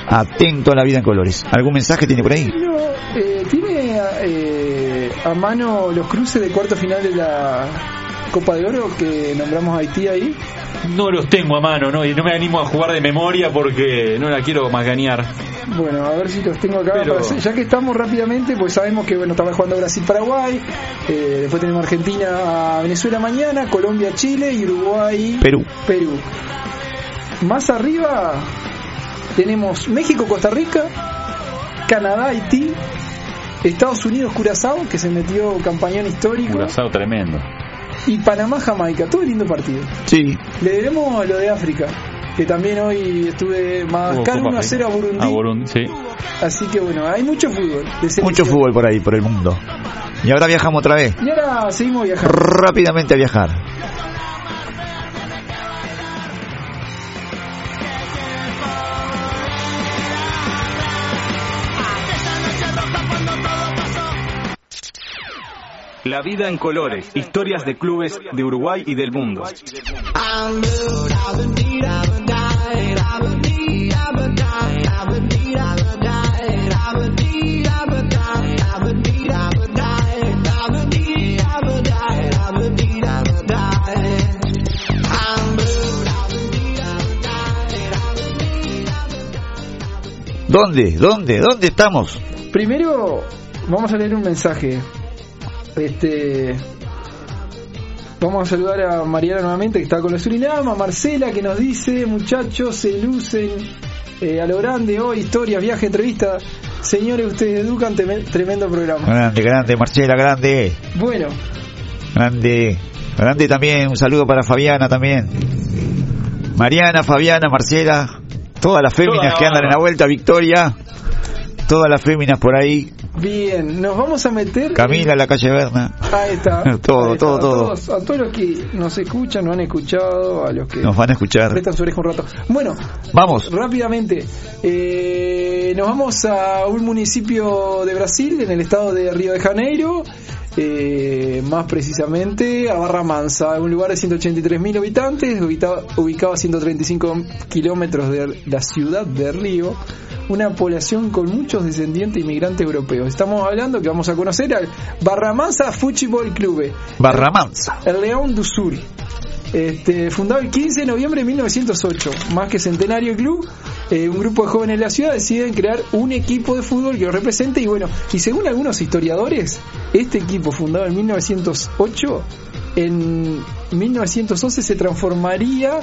Atento a la vida en colores. ¿Algún mensaje tiene por ahí? No, eh, ¿Tiene eh, a mano los cruces de cuarto final de la Copa de Oro que nombramos a Haití ahí? No los tengo a mano, ¿no? Y no me animo a jugar de memoria porque no la quiero maganear. Bueno, a ver si los tengo acá. Pero- para hacer- ya que estamos rápidamente, pues sabemos que bueno estaba jugando Brasil-Paraguay, eh, después tenemos Argentina-Venezuela mañana, Colombia-Chile y Uruguay Perú. Perú. Más arriba tenemos México-Costa Rica, Canadá-Haití, Estados Unidos-Curazao, que se metió campañón histórico, Curazao tremendo. Y Panamá-Jamaica. Todo lindo partido. Sí. Le debemos lo de África, que también hoy estuve Madagascar Hubo Copa 1 a 0 a. Burundi. A Burundi, sí. Así que bueno, hay mucho fútbol. Mucho fútbol por ahí, por el mundo. Y ahora viajamos otra vez. Y ahora seguimos viajando. Rápidamente a viajar. La vida en colores, historias de clubes de Uruguay y del mundo. ¿Dónde? ¿Dónde? ¿Dónde estamos? Primero, vamos a leer un mensaje. Este. Vamos a saludar a Mariana nuevamente, que está con la Surinam, a Marcela, que nos dice, muchachos, se lucen eh, a lo grande hoy, historias, viaje, entrevista. Señores, ustedes educan, teme- tremendo programa. Grande, grande, Marcela, grande. Bueno, Grande. Grande también. Un saludo para Fabiana también. Mariana, Fabiana, Marcela. Todas las féminas Toda que la andan en la vuelta, Victoria. Todas las féminas por ahí. bien, nos vamos a meter... Camila, la calle Berna. Ahí está. [laughs] Todo, Ahí está. todo, A todo. todos- a todos los que nos escuchan, no han escuchado, a los que Nos van a escuchar. prestan su oreja un rato. Bueno, Vamos. rápidamente, eh, nos vamos a un municipio de Brasil, en el estado de Río de Janeiro, eh, más precisamente a Barra Mansa, un lugar de 183.000 habitantes, ubicado, ubicado a 135 kilómetros de la ciudad de Río, una población con muchos descendientes inmigrantes europeos. Estamos hablando que vamos a conocer al Barra Mansa Futebol Clube. Barra Mansa. El León do Sur. Este, fundado el 15 de noviembre de 1908, más que centenario club, eh, un grupo de jóvenes de la ciudad deciden crear un equipo de fútbol que lo represente y bueno, y según algunos historiadores, este equipo fundado en 1908, en 1911 se transformaría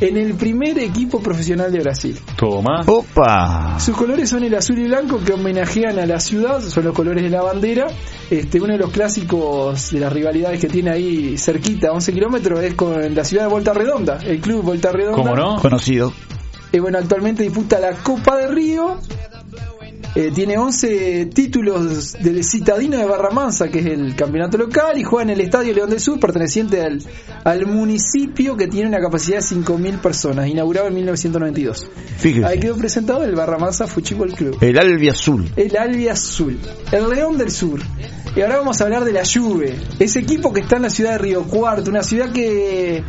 en el primer equipo profesional de Brasil. Toma. Opa. Sus colores son el azul y blanco que homenajean a la ciudad, son los colores de la bandera. Este, uno de los clásicos de las rivalidades que tiene ahí cerquita, a 11 kilómetros, es con la ciudad de Volta Redonda, el club Volta Redonda. ¿Cómo no? Conocido. Eh, bueno, actualmente disputa la Copa de Río. Eh, tiene 11 títulos del Citadino de Barra Mansa, que es el campeonato local, y juega en el Estadio León del Sur, perteneciente al, al municipio que tiene una capacidad de 5.000 personas, inaugurado en 1992. Ahí Fíjese. quedó presentado el Barra Mansa Fútbol Club. El Albi Azul. El Albi Azul, el León del Sur. Y ahora vamos a hablar de la Juve, ese equipo que está en la ciudad de Río Cuarto, una ciudad que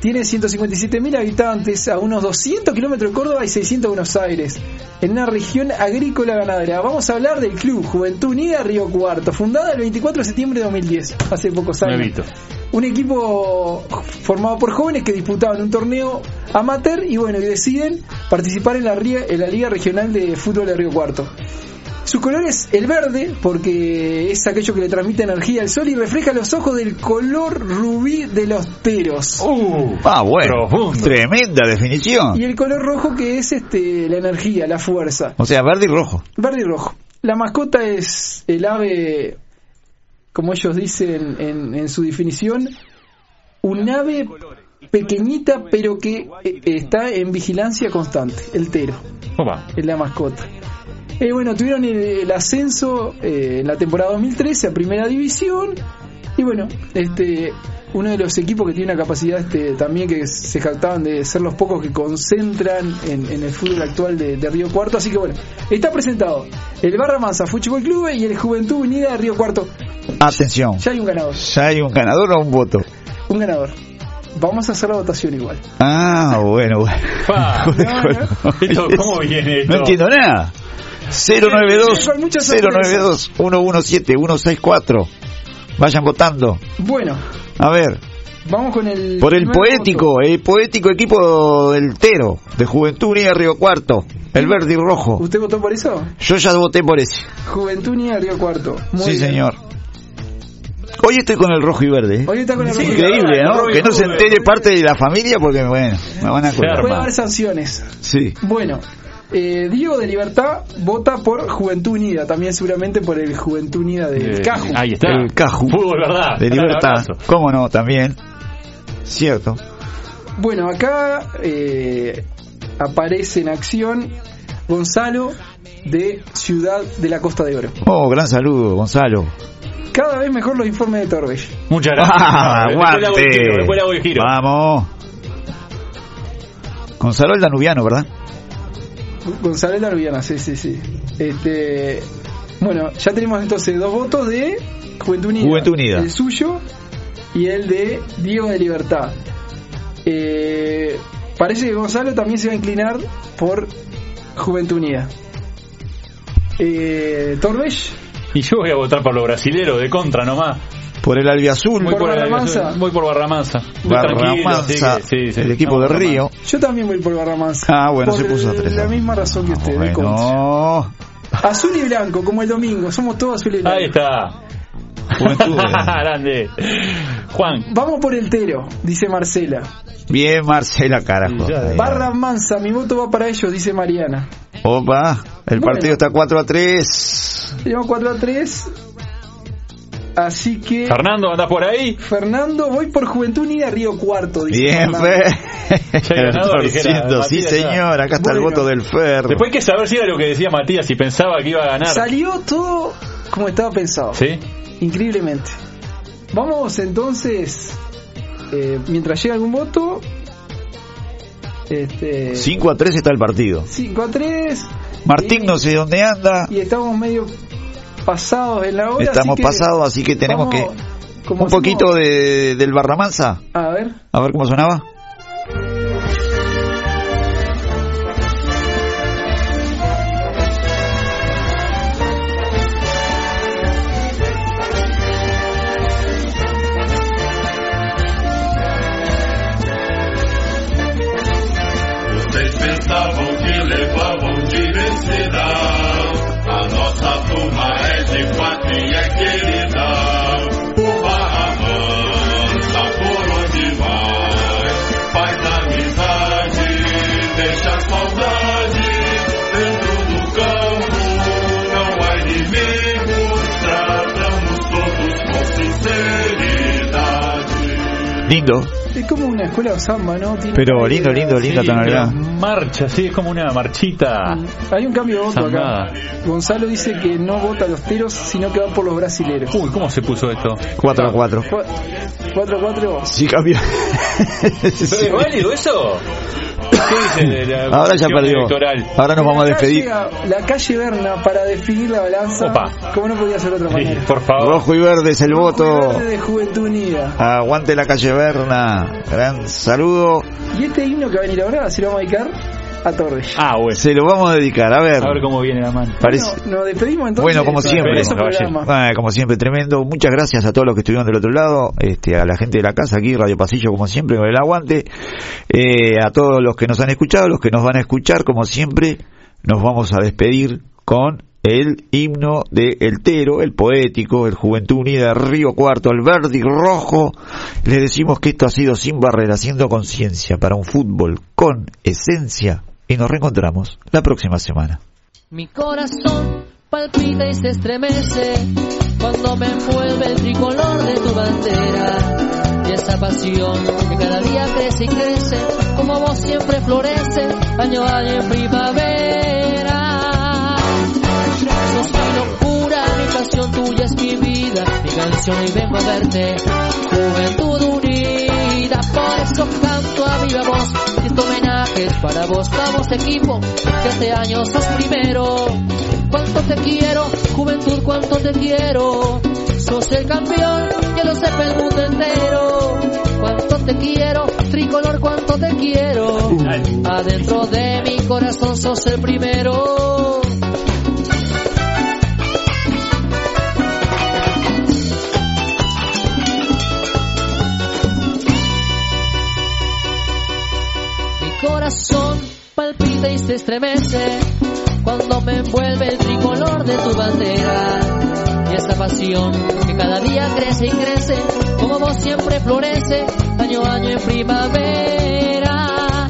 tiene 157.000 habitantes, a unos 200 kilómetros de Córdoba y 600 de Buenos Aires, en una región agrícola ganadera. Vamos a hablar del Club Juventud Unida Río Cuarto, fundada el 24 de septiembre de 2010, hace pocos años. Un equipo formado por jóvenes que disputaban un torneo amateur y bueno, y deciden participar en la, en la Liga Regional de Fútbol de Río Cuarto. Su color es el verde porque es aquello que le transmite energía al sol y refleja los ojos del color rubí de los teros. Uh, Ah, bueno. Profundo. Tremenda definición. Y el color rojo que es este la energía, la fuerza. O sea, verde y rojo. Verde y rojo. La mascota es el ave, como ellos dicen en, en su definición, un ave pequeñita pero que eh, está en vigilancia constante, el tero, opa. es la mascota. Eh, bueno, tuvieron el, el ascenso eh, en la temporada 2013 a Primera División y bueno, este uno de los equipos que tiene una capacidad este, también que se jactaban de ser los pocos que concentran en, en el fútbol actual de, de Río Cuarto. Así que bueno, está presentado el Barra Mansa Fútbol Club y el Juventud Unida de Río Cuarto. Atención. Ya hay un ganador. ¿Ya hay un ganador o un voto? Un ganador. Vamos a hacer la votación igual. Ah, bueno, bueno. Pa, [laughs] No, esto, ¿Cómo viene esto? No entiendo nada. 092 Con muchas 092 117 164. Vayan votando. Bueno, A ver, vamos con el. por el poético, el poético equipo del Tero, de Juventud Unida Río Cuarto, el verde y rojo. ¿Usted votó por eso? Yo ya voté por ese. Juventud Unida Río Cuarto. Muy sí, bien. señor. Hoy estoy con el rojo y verde. ¿eh? Hoy está con el Sí, rojo. Increíble, ¿no? Que no se entere parte de la familia porque, bueno, me van a colgar Puede haber sanciones. Sí. Bueno, eh, Diego de Libertad vota por Juventud Unida, también seguramente por el Juventud Unida de Eh, Caju. Ahí está. El Caju. Fútbol, ¿verdad? De libertad. ¿Cómo no? También. Cierto. Bueno, acá eh, aparece en acción Gonzalo de Ciudad de la Costa de Oro. Oh, gran saludo, Gonzalo. Cada vez mejor los informes de Torbell. Muchas gracias. Ah, aguante. giro, Después le hago el giro. Vamos. Gonzalo el Danubiano, ¿verdad? Gonzalo de la Rubiana, sí, sí, sí. Este, bueno, ya tenemos entonces dos votos de Juventud Unida. Juventud Unida. El suyo y el de Diego de Libertad. Eh, parece que Gonzalo también se va a inclinar por Juventud Unida. Eh, Y yo voy a votar por los brasileros de contra nomás. Por el Albiazul. Voy ¿Por por, Barramansa? voy por Barramansa. Muy Barramansa, sí, sí, el equipo no, de no, Río. yo también voy por Barramansa. Ah, bueno, Por se puso a tres. La misma razón que usted, contra. Bueno. Azul y blanco, como el domingo, somos todos azul y blanco. Ahí está. Juventud. [laughs] Grande. Juan. Vamos por el Tero, dice Marcela. Bien, Marcela, carajo. Ya, Ahí, Barra Mansa, mi voto va para ellos, dice Mariana. Opa, el Bueno. partido está 4 a 3. Llevamos 4 a 3. Así que. Fernando, ¿andás por ahí? Fernando, voy por Juventud Unida Río Cuarto. Dice Bien, Fernando. Fer. Sí, señor. Acá está el voto del Fer. Después hay que saber si era lo que decía Matías, si pensaba que iba a ganar. Salió todo como estaba pensado. ¿Sí? Increíblemente. Vamos entonces. eh, mientras llega algún voto. Este. 5 a 3 está el partido. 5 a 3. Martín y, no sé dónde anda. y estamos medio pasados en la hora. Estamos así pasados, así que tenemos vamos, que. Un poquito de, del Barramansa. A ver. A ver cómo sonaba. Lindo. Es como una escuela de samba, ¿no? Tiene Pero lindo, lindo, linda Sí, tonalidad. pero marcha, sí, es como una marchita. Hay un cambio de voto Zambada. acá. Gonzalo dice que no vota a los teros, sino que va por los brasileros. Uy, ¿cómo se puso esto? 4 a 4. 4 a 4. Sí, cambió. ¿Es válido eso? ¿Qué dice la Ahora ya perdió. electoral? Ahora nos vamos a despedir. la calle Berna para definir la balanza. Opa. Como no podía ser otra Sí, manera. por favor. Rojo y verde es el voto. Verde de Juventud Unida. Aguante la calle Berna. Gran saludo. Y este himno que va a venir ahora se lo vamos a dedicar a Torres. Ah, bueno. Se lo vamos a dedicar. A ver. A ver cómo viene la mano. Parece. Bueno, nos despedimos entonces. Bueno, como siempre. Ah, como siempre, tremendo. Muchas gracias a todos los que estuvieron del otro lado, este, a la gente de la casa aquí, Radio Pasillo, como siempre, con el aguante. Eh, a todos los que nos han escuchado, los que nos van a escuchar, como siempre, nos vamos a despedir con el himno de El Tero, el poético, el Juventud Unida Río Cuarto, el verde y rojo. Les decimos que esto ha sido sin barrera, haciendo conciencia para un fútbol con esencia. Y nos reencontramos la próxima semana. Mi corazón palpita y se estremece cuando me envuelve el tricolor de tu bandera. Y esa pasión que cada día crece y crece, como vos siempre florece, año a año en primavera. Sos mi locura, mi pasión tuya es mi vida, mi canción y vengo a verte. Juventud unida. eso canto a viva voz. Este homenaje es para vos. Vamos equipo, que este año sos primero. Cuánto te quiero, juventud, cuánto te quiero. Sos el campeón, que lo sepa el mundo entero. Cuánto te quiero, tricolor, cuánto te quiero. Adentro de mi corazón sos el primero. Corazón palpita y se estremece cuando me envuelve el tricolor de tu bandera. Y esa pasión que cada día crece y crece, como vos siempre florece, año a año en primavera.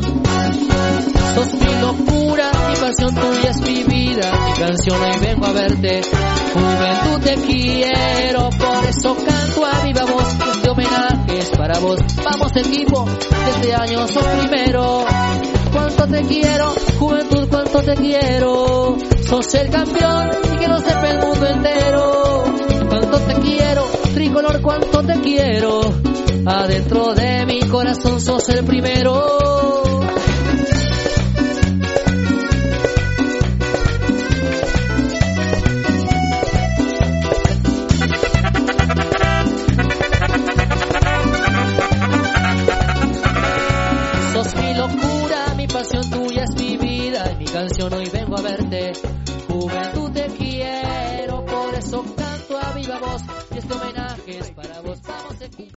Sos mi locura, mi pasión tuya es mi vida, mi canción hoy vengo a verte. Juventud te quiero, por eso canto a viva voz, este homenaje es para vos. Vamos equipo, este año sos primero. Cuánto te quiero, juventud, cuánto te quiero. Sos el campeón y que lo sepa el mundo entero. Cuánto te quiero, tricolor, cuánto te quiero. Adentro de mi corazón sos el primero.